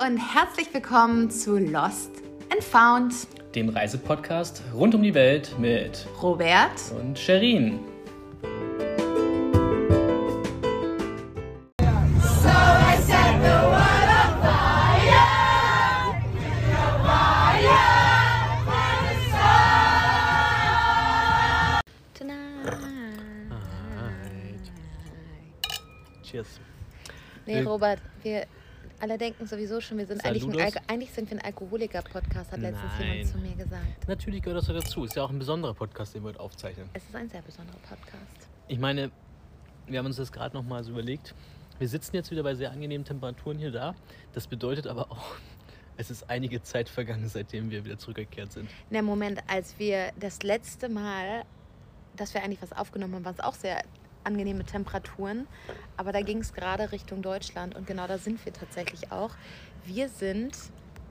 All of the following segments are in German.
und herzlich willkommen zu Lost and Found, dem Reisepodcast rund um die Welt mit Robert und Sherin. Cheers. Nee, Robert, wir alle denken sowieso schon, wir sind eigentlich, ein eigentlich sind wir ein Alkoholiker-Podcast, hat letztens Nein. jemand zu mir gesagt. Natürlich gehört das dazu. Ist ja auch ein besonderer Podcast, den wir heute aufzeichnen. Es ist ein sehr besonderer Podcast. Ich meine, wir haben uns das gerade noch mal so überlegt. Wir sitzen jetzt wieder bei sehr angenehmen Temperaturen hier da. Das bedeutet aber auch, es ist einige Zeit vergangen, seitdem wir wieder zurückgekehrt sind. Na Moment, als wir das letzte Mal, dass wir eigentlich was aufgenommen haben, war es auch sehr angenehme Temperaturen. Aber da ging es gerade Richtung Deutschland und genau da sind wir tatsächlich auch. Wir sind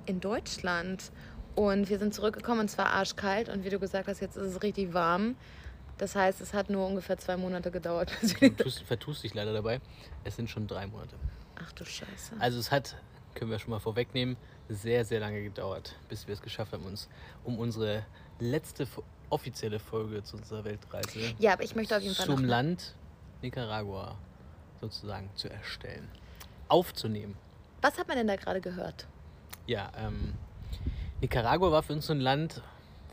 in Deutschland und wir sind zurückgekommen und zwar arschkalt und wie du gesagt hast, jetzt ist es richtig warm. Das heißt, es hat nur ungefähr zwei Monate gedauert. Du tust, vertust dich leider dabei. Es sind schon drei Monate. Ach du Scheiße. Also es hat, können wir schon mal vorwegnehmen, sehr, sehr lange gedauert, bis wir es geschafft haben, uns um unsere letzte offizielle Folge zu unserer Weltreise ja, aber ich möchte auf jeden Fall zum Land Nicaragua sozusagen zu erstellen, aufzunehmen. Was hat man denn da gerade gehört? Ja, ähm, Nicaragua war für uns so ein Land,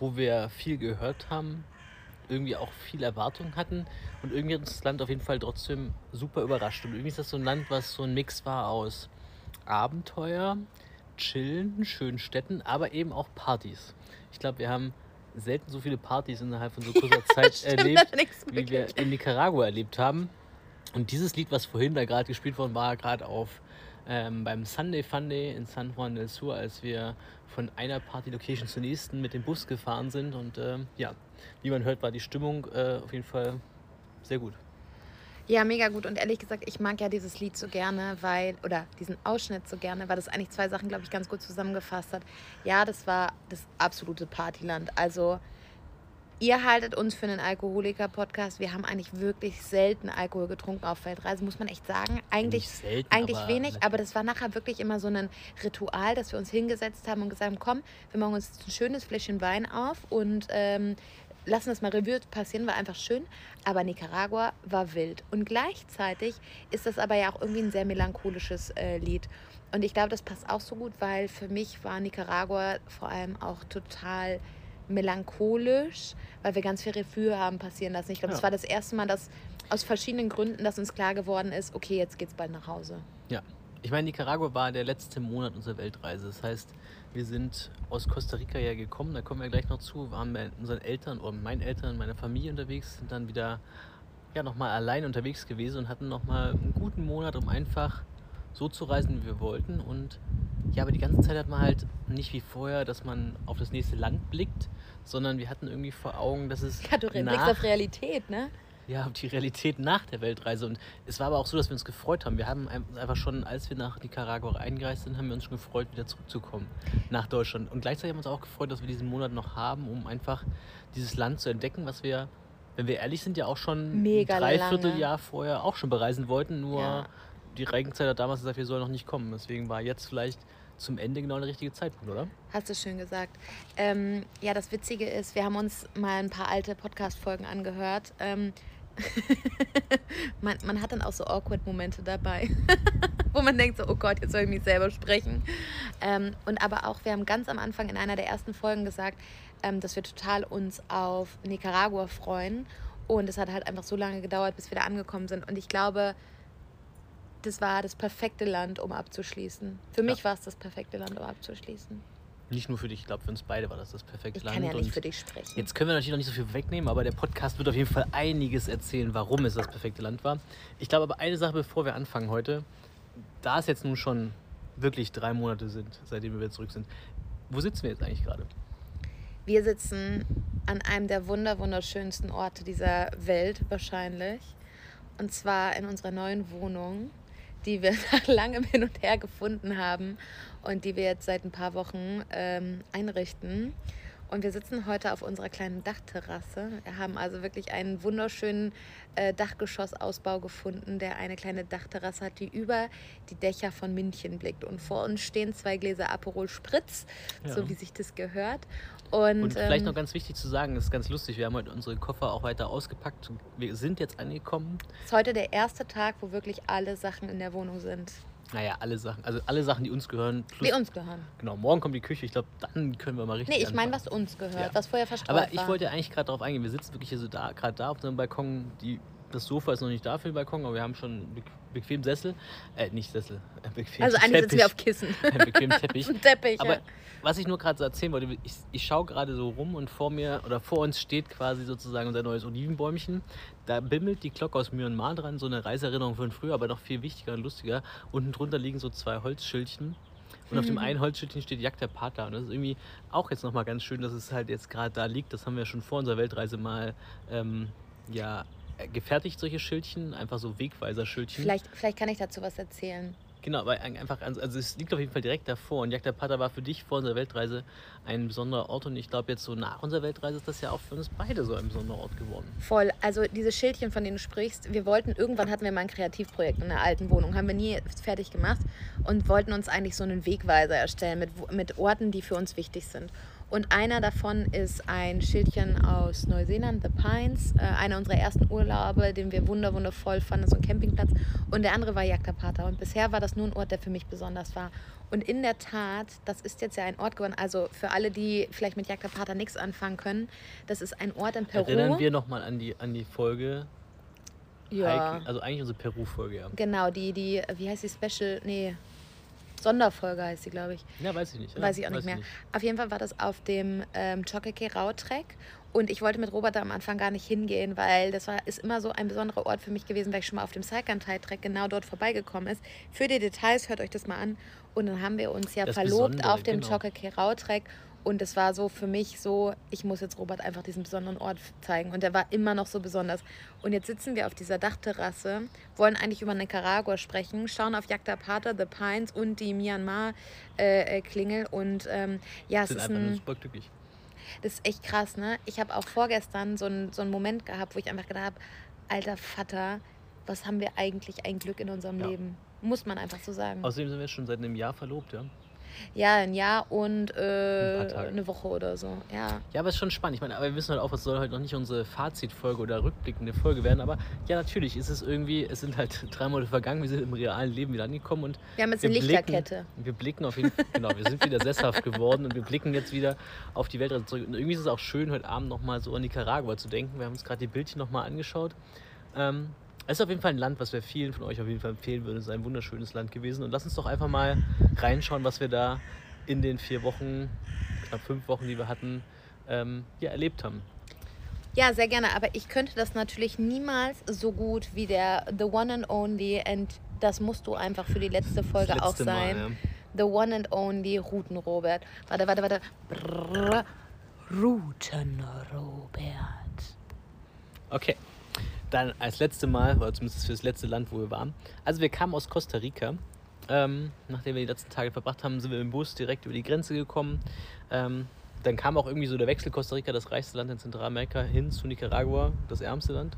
wo wir viel gehört haben, irgendwie auch viel Erwartung hatten und irgendwie hat uns das Land auf jeden Fall trotzdem super überrascht. Und irgendwie ist das so ein Land, was so ein Mix war aus Abenteuer, Chillen, schönen Städten, aber eben auch Partys. Ich glaube, wir haben selten so viele Partys innerhalb von so kurzer ja, Zeit stimmt, erlebt, wie wir in Nicaragua erlebt haben. Und dieses Lied, was vorhin da gerade gespielt worden war, gerade auf ähm, beim Sunday Funday in San Juan del Sur, als wir von einer Party-Location zur nächsten mit dem Bus gefahren sind. Und ähm, ja, wie man hört, war die Stimmung äh, auf jeden Fall sehr gut. Ja, mega gut. Und ehrlich gesagt, ich mag ja dieses Lied so gerne, weil, oder diesen Ausschnitt so gerne, weil das eigentlich zwei Sachen, glaube ich, ganz gut zusammengefasst hat. Ja, das war das absolute Partyland. Also, ihr haltet uns für einen Alkoholiker-Podcast. Wir haben eigentlich wirklich selten Alkohol getrunken auf Feldreise, muss man echt sagen. Eigentlich, selten, eigentlich aber wenig, aber das war nachher wirklich immer so ein Ritual, dass wir uns hingesetzt haben und gesagt haben, komm, wir machen uns ein schönes Fläschchen Wein auf und ähm, lassen das mal Revue passieren, war einfach schön. Aber Nicaragua war wild. Und gleichzeitig ist das aber ja auch irgendwie ein sehr melancholisches äh, Lied. Und ich glaube, das passt auch so gut, weil für mich war Nicaragua vor allem auch total melancholisch, weil wir ganz viel Revue haben passieren lassen. Ich glaube, es ja. war das erste Mal, dass aus verschiedenen Gründen, dass uns klar geworden ist, okay, jetzt geht's bald nach Hause. Ja. Ich meine, Nicaragua war der letzte Monat unserer Weltreise. Das heißt, wir sind aus Costa Rica ja gekommen, da kommen wir gleich noch zu, waren mit unseren Eltern oder meinen Eltern, meiner Familie unterwegs, sind dann wieder ja, nochmal allein unterwegs gewesen und hatten nochmal einen guten Monat, um einfach so zu reisen, wie wir wollten. Und ja, aber die ganze Zeit hat man halt nicht wie vorher, dass man auf das nächste Land blickt, sondern wir hatten irgendwie vor Augen, dass es. Ja, du blickst auf Realität, ne? Ja, die Realität nach der Weltreise. Und es war aber auch so, dass wir uns gefreut haben. Wir haben einfach schon, als wir nach Nicaragua eingereist sind, haben wir uns schon gefreut, wieder zurückzukommen nach Deutschland. Und gleichzeitig haben wir uns auch gefreut, dass wir diesen Monat noch haben, um einfach dieses Land zu entdecken, was wir, wenn wir ehrlich sind, ja auch schon Mega ein Dreivierteljahr vorher auch schon bereisen wollten. Nur ja. die Regenzeit hat damals gesagt, wir sollen noch nicht kommen. Deswegen war jetzt vielleicht zum Ende genau der richtige Zeitpunkt, oder? Hast du schön gesagt. Ähm, ja, das Witzige ist, wir haben uns mal ein paar alte Podcast-Folgen angehört. Ähm, man, man hat dann auch so awkward Momente dabei, wo man denkt so, oh Gott, jetzt soll ich mich selber sprechen. Ähm, und aber auch, wir haben ganz am Anfang in einer der ersten Folgen gesagt, ähm, dass wir total uns auf Nicaragua freuen. Und es hat halt einfach so lange gedauert, bis wir da angekommen sind. Und ich glaube, das war das perfekte Land, um abzuschließen. Für mich war es das perfekte Land, um abzuschließen. Nicht nur für dich, ich glaube, für uns beide war das das perfekte ich Land. Ich kann ja nicht für dich sprechen. Jetzt können wir natürlich noch nicht so viel wegnehmen, aber der Podcast wird auf jeden Fall einiges erzählen, warum es das perfekte Land war. Ich glaube aber eine Sache, bevor wir anfangen heute, da es jetzt nun schon wirklich drei Monate sind, seitdem wir wieder zurück sind, wo sitzen wir jetzt eigentlich gerade? Wir sitzen an einem der wunder wunderschönsten Orte dieser Welt wahrscheinlich. Und zwar in unserer neuen Wohnung, die wir nach langem Hin und Her gefunden haben und die wir jetzt seit ein paar Wochen ähm, einrichten. Und wir sitzen heute auf unserer kleinen Dachterrasse. Wir haben also wirklich einen wunderschönen äh, Dachgeschossausbau gefunden, der eine kleine Dachterrasse hat, die über die Dächer von München blickt. Und vor uns stehen zwei Gläser Aperol Spritz, Ja. so wie sich das gehört. Und, Und vielleicht ähm, noch ganz wichtig zu sagen, das ist ganz lustig, wir haben heute unsere Koffer auch weiter ausgepackt. Wir sind jetzt angekommen. ist heute der erste Tag, wo wirklich alle Sachen in der Wohnung sind, Naja, alle Sachen, also alle Sachen, die uns gehören. Plus, die uns gehören. Genau, morgen kommt die Küche. Ich glaube, dann können wir mal richtig. Nee, ich meine, was uns gehört, Ja. was vorher verstreut Aber ich wollte eigentlich gerade darauf eingehen. Wir sitzen wirklich hier so da, gerade da auf unserem Balkon. Die, das Sofa ist noch nicht da für den Balkon, aber wir haben schon einen bequ- bequemen Sessel. Äh, nicht Sessel, bequem also eigentlich sitzen wir auf. Kissen. Einen bequemen Teppich. Ein Teppich, Aber ja. was ich nur gerade so erzählen wollte, ich, ich schaue gerade so rum und vor mir oder vor uns steht quasi sozusagen unser neues Olivenbäumchen. Da bimmelt die Glocke aus Myanmar dran, so eine Reiseerinnerung von früher, aber noch viel wichtiger und lustiger. Unten drunter liegen so zwei Holzschildchen. Und auf dem einen Holzschildchen steht Jagd der Pater. Und das ist irgendwie auch jetzt nochmal ganz schön, dass es halt jetzt gerade da liegt. Das haben wir schon vor unserer Weltreise mal ähm, ja, gefertigt, solche Schildchen. Einfach so Wegweiser-Schildchen. Vielleicht, vielleicht kann ich dazu was erzählen. Genau, weil ein- einfach, also also es liegt auf jeden Fall direkt davor. Und Jagd der Pater war für dich vor unserer Weltreise ein besonderer Ort. Und ich glaube, jetzt so nach unserer Weltreise ist das ja auch für uns beide so ein besonderer Ort geworden. Voll. Also diese Schildchen, von denen du sprichst, wir wollten, irgendwann hatten wir mal ein Kreativprojekt in der alten Wohnung, haben wir nie fertig gemacht und wollten uns eigentlich so einen Wegweiser erstellen mit, mit Orten, die für uns wichtig sind. Und einer davon ist ein Schildchen aus Neuseeland, The Pines, äh, einer unserer ersten Urlaube, den wir wunder wundervoll fanden, so ein Campingplatz. Und der andere war Jagdapata. Und bisher war das nur ein Ort, der für mich besonders war. Und in der Tat, das ist jetzt ja ein Ort geworden, also für alle, die vielleicht mit Jagdapata nichts anfangen können, das ist ein Ort in Peru. Erinnern wir nochmal an die, an die Folge, ja. Hiking- also eigentlich unsere Peru-Folge, ja. Genau, die, die, wie heißt die Special? Nee, Sonderfolge heißt sie, glaube ich. Ja, weiß ich nicht. Weiß ich auch nicht mehr. Auf jeden Fall war das auf dem ähm, Chokeke Rau-Trek. Und ich wollte mit Robert da am Anfang gar nicht hingehen, weil das war, ist immer so ein besonderer Ort für mich gewesen, weil ich schon mal auf dem Saikantai-Trek genau dort vorbeigekommen ist. Für die Details hört euch das mal an. Und dann haben wir uns ja Das verlobt Besondere, auf dem genau. Chokeke Rau-Trek. Und es war so für mich so, ich muss jetzt Robert einfach diesen besonderen Ort zeigen. Und der war immer noch so besonders. Und jetzt sitzen wir auf dieser Dachterrasse, wollen eigentlich über Nicaragua sprechen, schauen auf Jagdapata, The Pines und die Myanmar-Klingel. und ähm, ja, es sind ist einfach nur ein, super glücklich. das ist echt krass, ne? Ich habe auch vorgestern so einen, so einen Moment gehabt, wo ich einfach gedacht habe, alter Vater, was haben wir eigentlich ein Glück in unserem Ja. Leben? Muss man einfach so sagen. Außerdem sind wir schon seit einem Jahr verlobt, ja. Ja, ein Jahr und Ein äh, Tage. eine Woche oder so. Ja. Ja, aber es ist schon spannend. Ich meine, aber wir wissen halt auch, es soll halt noch nicht unsere Fazitfolge oder rückblickende Folge werden. Aber ja, natürlich ist es irgendwie, es sind halt drei Monate vergangen, wir sind im realen Leben wieder angekommen und Wir haben jetzt wir eine blicken, Lichterkette. wir blicken auf jeden Fall, genau, wir sind wieder sesshaft geworden und wir blicken jetzt wieder auf die Weltreise zurück. Und irgendwie ist es auch schön, heute Abend nochmal so an Nicaragua zu denken. Wir haben uns gerade die Bildchen nochmal angeschaut. Ähm, es ist auf jeden Fall ein Land, was wir vielen von euch auf jeden Fall empfehlen würden. Es ist ein wunderschönes Land gewesen. Und lass uns doch einfach mal reinschauen, was wir da in den vier Wochen, knapp fünf Wochen, die wir hatten, ähm, ja, erlebt haben. Ja, sehr gerne. Aber ich könnte das natürlich niemals so gut wie der The One and Only. Und das musst du einfach für die letzte Folge Das auch letzte sein. Mal, ja. The One and Only Routen Robert. Warte, warte, warte. Brrr. Routen Robert. Okay. Dann als letzte Mal, oder zumindest für das letzte Land, wo wir waren. Also wir kamen aus Costa Rica. Ähm, nachdem wir die letzten Tage verbracht haben, sind wir im Bus direkt über die Grenze gekommen. Ähm, dann kam auch irgendwie so der Wechsel Costa Rica, das reichste Land in Zentralamerika, hin zu Nicaragua, das ärmste Land.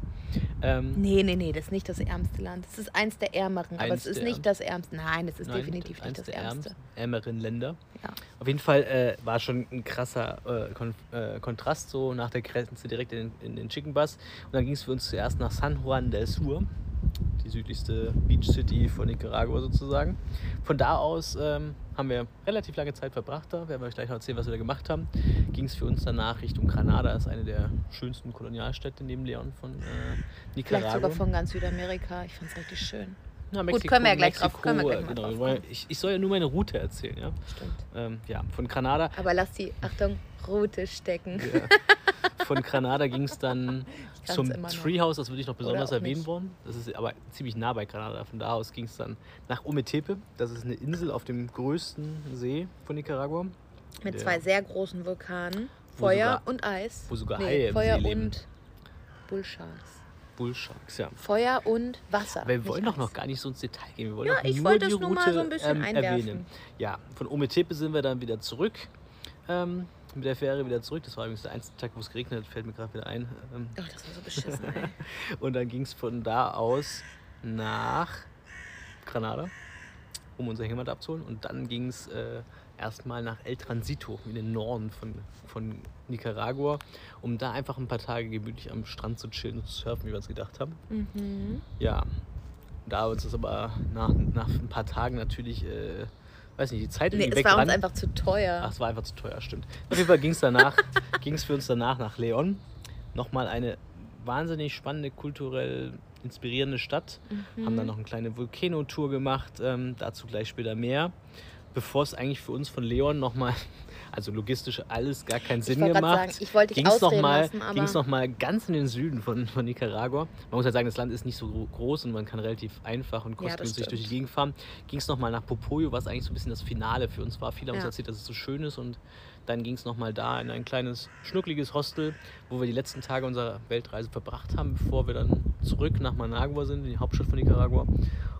Ähm, Nee, nee, nee, das ist nicht das ärmste Land. Das ist eins der ärmeren, aber es ist nicht das ärmste. Nein, es ist nein, definitiv nicht das ärmste. ärmeren Länder. Ja. Auf jeden Fall äh, war schon ein krasser äh, Kon äh, Kontrast so nach der Grenze direkt in, in den Chicken Bus. Und dann ging es für uns zuerst nach San Juan del Sur, die südlichste Beach City von Nicaragua sozusagen. Von da aus ähm, haben wir relativ lange Zeit verbracht da. Werden wir euch gleich noch erzählen, was wir da gemacht haben. Ging es für uns danach Richtung Granada, das ist eine der schönsten Kolonialstädte neben Leon von äh, Vielleicht Nicaragua. sogar von ganz Südamerika. Ich fand es richtig schön. Na, Gut, können wir ja gleich drauf- können wir gleich mal genau, drauf ich, ich soll ja nur meine Route erzählen, ja. Stimmt. Ähm, ja, von Granada Aber lass die, Achtung, Route stecken. Ja. Von Granada ging es dann zum. Treehouse, das würde ich noch besonders erwähnen nicht. wollen. Das ist aber ziemlich nah bei Granada. Von da aus ging es dann nach Ometepe. Das ist eine Insel auf dem größten See von Nicaragua. Mit zwei sehr großen Vulkanen. Feuer sogar- und Eis. wo sogar nee, Haie im Feuer See leben. und Bullsharks. Bullsharks, ja. Feuer und Wasser. Aber wir wollen doch noch gar nicht so ins Detail gehen. Wir wollen Ja, ich nur wollte die es nur mal so ein bisschen ähm, einwerfen. erwähnen. Ja, von Ometepe sind wir dann wieder zurück. Ähm, mit der Fähre wieder zurück. Das war übrigens der einzige Tag, wo es geregnet hat, fällt mir gerade wieder ein. Ähm, Ach, das war so beschissen, ey. und dann ging es von da aus nach Granada, um unser Hämat abzuholen. Und dann ging es äh, erstmal nach El Transito, in den Norden von, von Nicaragua, um da einfach ein paar Tage gemütlich am Strand zu chillen und zu surfen, wie wir uns gedacht haben. Mhm. Ja, da uns das aber nach, nach ein paar Tagen natürlich, äh, weiß nicht, die Zeit Nee, irgendwie es war uns einfach zu teuer. Ach, es war einfach zu teuer, stimmt. Auf jeden Fall ging es danach, ging es für uns danach nach Leon. Nochmal eine wahnsinnig spannende, kulturell inspirierende Stadt. Mhm. Haben dann noch eine kleine Volcano-Tour gemacht, ähm, dazu gleich später mehr. Bevor es eigentlich für uns von Leon nochmal, also logistisch alles gar keinen Sinn grad gemacht, sagen, ich wollte ging es nochmal noch mal ganz in den Süden von, von Nicaragua. Man muss halt sagen, das Land ist nicht so gro- groß und man kann relativ einfach und Ja, kostengünstig durch die. Gegend fahren. Ging es nochmal nach Popoyo, was eigentlich so ein bisschen das Finale für uns war. Viele haben uns Ja. erzählt, dass es so schön ist und dann ging es nochmal da in ein kleines, schnuckliges Hostel, wo wir die letzten Tage unserer Weltreise verbracht haben, bevor wir dann zurück nach Managua sind, in die Hauptstadt von Nicaragua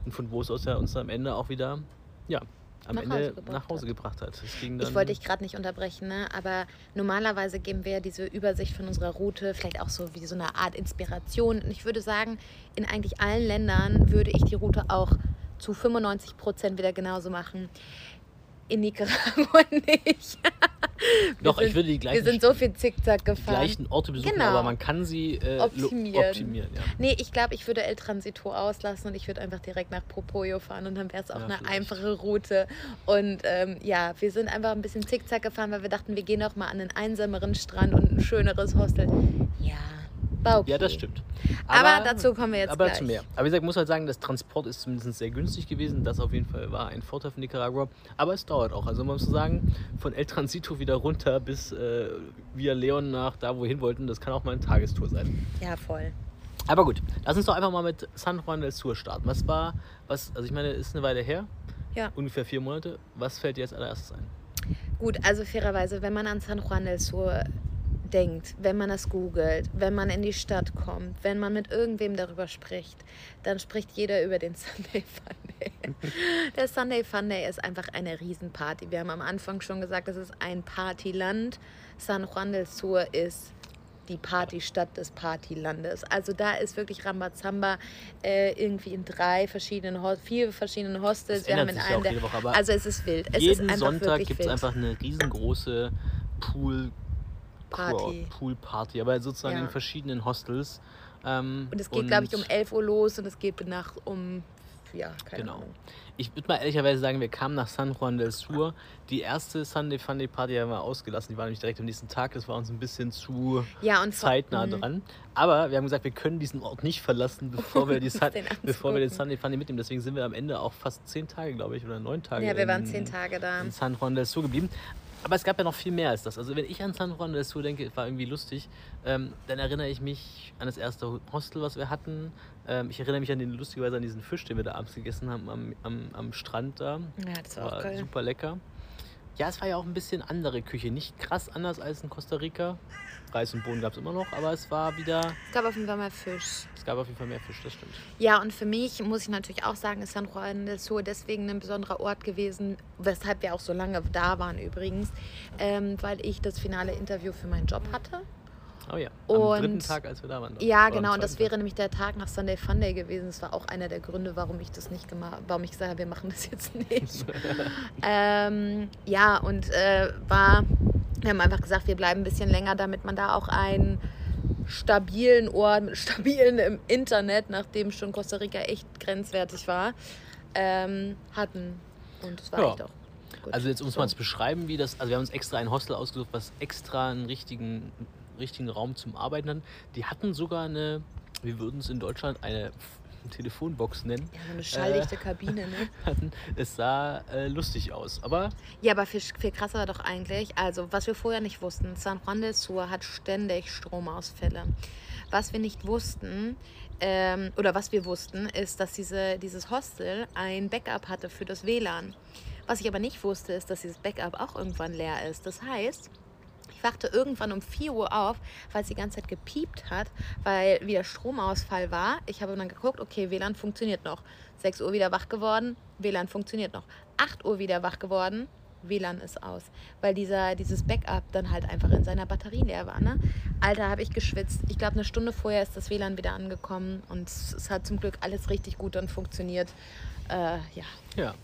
und von wo es aus ja uns am Ende auch wieder, ja, am Nach Ende Hause gebracht nach Hause hat. gebracht hat. Ich wollte dich gerade nicht unterbrechen, ne? aber normalerweise geben wir ja diese Übersicht von unserer Route, vielleicht auch so wie so eine Art Inspiration. Und ich würde sagen, in eigentlich allen Ländern würde ich die Route auch zu 95 Prozent wieder genauso machen. In Nicaragua nicht. Doch, ich sind- würde die gleichen Wir sind so viel Zickzack gefahren. gleichen Orte besuchen, Genau. aber man kann sie äh, Optimieren. optimieren ja. Nee, ich glaube, ich würde El Transito auslassen und ich würde einfach direkt nach Popoyo fahren und dann wäre es auch Ja, eine vielleicht. einfache Route. Und ähm, ja, wir sind einfach ein bisschen zickzack gefahren, weil wir dachten, wir gehen auch mal an einen einsameren Strand und ein schöneres Hostel. Ja, war okay. Ja, das stimmt. Aber, dazu kommen wir jetzt aber gleich. zu mehr. Aber wie gesagt, ich muss halt sagen, das Transport ist zumindest sehr günstig gewesen. Das auf jeden Fall war ein Vorteil von Nicaragua. Aber es dauert auch. Also man muss sagen, von El Transito wieder runter bis äh, via Leon nach da, wo wir hin wollten, das kann auch mal eine Tagestour sein. Ja, voll. Aber gut, lass uns doch einfach mal mit San Juan del Sur starten. Was war, was, also ich meine, ist eine Weile her, Ja. ungefähr vier Monate. Was fällt dir als allererstes ein? Gut, also fairerweise, wenn man an San Juan del Sur denkt, wenn man das googelt, wenn man in die Stadt kommt, wenn man mit irgendwem darüber spricht, dann spricht jeder über den Sunday Funday. Der Sunday Funday ist einfach eine Riesenparty. Wir haben am Anfang schon gesagt, es ist ein Partyland. San Juan del Sur ist die Partystadt des Partylandes. Also da ist wirklich Rambazamba äh, irgendwie in drei verschiedenen, Ho- vier verschiedenen Hostels. Wir haben in einem der, Woche, also es ist wild. Es Jeden ist Sonntag gibt es einfach eine riesengroße Pool Party. Pool Party, aber sozusagen Ja. in verschiedenen Hostels. Ähm, Und es geht, glaube ich, um 11 Uhr los und es geht nach um, ja, keine Genau. Ahnung. Ich würde mal ehrlicherweise sagen, wir kamen nach San Juan del Sur. Die erste Sunday Funday Party haben wir ausgelassen. Die war nämlich direkt am nächsten Tag. Das war uns ein bisschen zu Ja, zeitnah Mhm. dran. Aber wir haben gesagt, wir können diesen Ort nicht verlassen, bevor wir, die Sun bevor wir den. Sunday Funday mitnehmen. Deswegen sind wir am Ende auch fast zehn Tage, glaube ich, oder neun Tage. Ja, wir waren zehn Tage da. in San Juan del Sur geblieben. Aber es gab ja noch viel mehr als das. Also wenn ich an San Juan del Sur denke, war irgendwie lustig, ähm, dann erinnere ich mich an das erste Hostel, was wir hatten. Ähm, ich erinnere mich an den lustigerweise an diesen Fisch, den wir da abends gegessen haben am, am, am Strand da. Ja, das war auch War geil. super lecker. Ja, es war ja auch ein bisschen andere Küche. Nicht krass anders als in Costa Rica. Reis und Bohnen gab es immer noch, aber es war wieder, Es gab auf jeden Fall mal Fisch. es gab auf jeden Fall mehr Fisch, das stimmt. Ja, und für mich muss ich natürlich auch sagen, ist San Juan del Sur deswegen ein besonderer Ort gewesen, weshalb wir auch so lange da waren übrigens, ähm, weil ich das finale Interview für meinen Job hatte. Oh ja, am Und- dritten Tag, als wir da waren. Ja, Oder am genau, und das wäre nämlich der Tag nach Sunday Funday gewesen. Das war auch einer der Gründe, warum ich das nicht gemacht warum ich gesagt habe, wir machen das jetzt nicht. ähm, ja, und äh, war, wir haben einfach gesagt, wir bleiben ein bisschen länger, damit man da auch einen stabilen Ort mit stabilen im Internet, nachdem schon Costa Rica echt grenzwertig war, ähm, hatten. Und das war Ja. echt auch gut. Also jetzt um es So. mal zu beschreiben, wie das, also wir haben uns extra ein Hostel ausgesucht, was extra einen richtigen, richtigen Raum zum Arbeiten hat. Die hatten sogar eine, wir würden es in Deutschland eine Telefonbox nennen, Ja, so eine schalldichte Kabine, ne? hatten. Es sah äh, lustig aus, aber Ja, aber viel, viel krasser war doch eigentlich, also was wir vorher nicht wussten, San Juan del Sur hat ständig Stromausfälle. Was wir nicht wussten, ähm, oder was wir wussten, ist, dass diese, dieses Hostel ein Backup hatte für das WLAN. Was ich aber nicht wusste, ist, dass dieses Backup auch irgendwann leer ist. Das heißt, wachte irgendwann um 4 Uhr auf, weil es die ganze Zeit gepiept hat, weil wieder Stromausfall war. Ich habe dann geguckt, okay, WLAN funktioniert noch. 6 Uhr wieder wach geworden, WLAN funktioniert noch. 8 Uhr wieder wach geworden, WLAN ist aus, weil dieser, dieses Backup dann halt einfach in seiner Batterie leer war. Ne? Alter, habe ich geschwitzt. Ich glaube, eine Stunde vorher ist das WLAN wieder angekommen und es hat zum Glück alles richtig gut dann funktioniert. Äh, ja. Ja.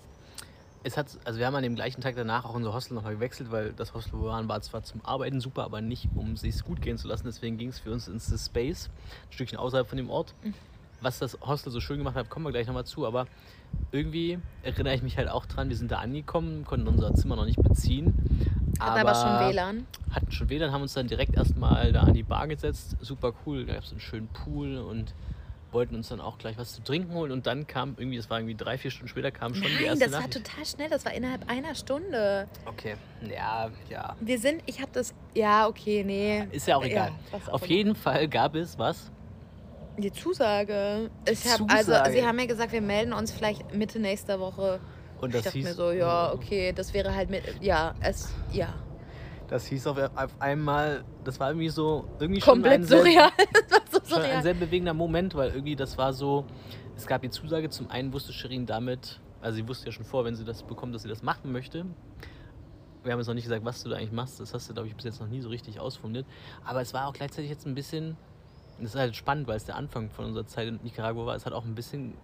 Es hat, also wir haben an dem gleichen Tag danach auch unser Hostel nochmal gewechselt, weil das Hostel, wo wir waren, war zwar zum Arbeiten super, aber nicht, um es sich gut gehen zu lassen. Deswegen ging es für uns ins The Space, ein Stückchen außerhalb von dem Ort. Mhm. Was das Hostel so schön gemacht hat, kommen wir gleich nochmal zu. Aber irgendwie erinnere ich mich halt auch dran, wir sind da angekommen, konnten unser Zimmer noch nicht beziehen. Hatten aber schon WLAN. Hatten schon WLAN, haben uns dann direkt erstmal da an die Bar gesetzt. Super cool, da gab es einen schönen Pool und wollten uns dann auch gleich was zu trinken holen und dann kam irgendwie, das war irgendwie drei, vier Stunden später, kam schon die Nein, erste das war Nachricht. total schnell. Das war innerhalb einer Stunde. Okay, ja, ja. Wir sind, ich habe das, ja, okay, nee. Ist ja auch egal. was auch Auf jeden Fall gab es was. Die Zusage. Ich Die hab, also, Zusage. sie haben mir gesagt, wir melden uns vielleicht Mitte nächster Woche. Und ich das dachte hieß, mir so, ja, okay, das wäre halt mit, ja, es, ja, das hieß auf, auf einmal, das war irgendwie so, irgendwie schon komplett ein sehr, surreal. das war so schon ein surreal. sehr bewegender Moment, weil irgendwie das war so, es gab die Zusage, zum einen wusste Shirin damit, also sie wusste ja schon vor, wenn sie das bekommt, dass sie das machen möchte. Wir haben jetzt noch nicht gesagt, was du da eigentlich machst, das hast du, glaube ich, bis jetzt noch nie so richtig ausformuliert. Aber es war auch gleichzeitig jetzt ein bisschen, das ist halt spannend, weil es der Anfang von unserer Zeit in Nicaragua war, es hat auch ein bisschen,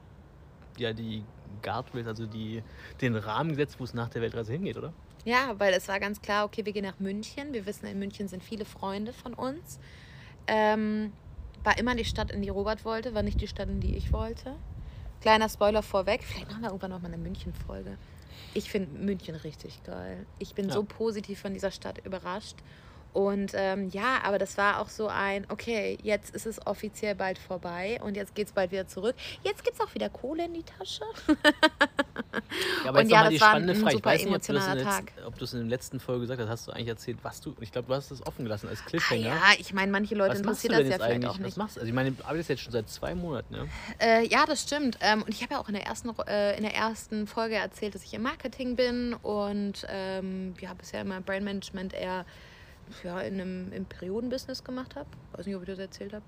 ja, die Guardrails, also die, den Rahmen gesetzt, wo es nach der Weltreise hingeht, oder? Ja, weil es war ganz klar, okay, wir gehen nach München. Wir wissen, in München sind viele Freunde von uns. Ähm, war immer die Stadt, in die Robert wollte, war nicht die Stadt, in die ich wollte. Kleiner Spoiler vorweg, vielleicht machen wir irgendwann noch mal eine München-Folge. Ich finde München richtig geil. Ich bin Ja. so positiv von dieser Stadt überrascht. Und ähm, ja, aber das war auch so ein, okay, jetzt ist es offiziell bald vorbei und jetzt geht es bald wieder zurück. Jetzt gibt es auch wieder Kohle in die Tasche. Ja, aber Und jetzt ja, nochmal die das war spannende ein Frage. Ich super weiß nicht, ob du, das in der ob du es in der letzten Folge gesagt hast. Hast du eigentlich erzählt, was du. Ich glaube, du hast es offen gelassen als Ah, Cliffhanger. ja, ich meine, manche Leute was interessiert das ja jetzt vielleicht eigentlich? auch Was nicht. machst du? Also ich meine, du arbeitest jetzt schon seit zwei Monaten, ne? Äh, ja, das stimmt. Ähm, und ich habe ja auch in der ersten, äh, in der ersten Folge erzählt, dass ich im Marketing bin und ähm, ja, bisher immer Brand Management eher ja, in einem im Periodenbusiness gemacht habe. Weiß nicht, ob ich das erzählt habe.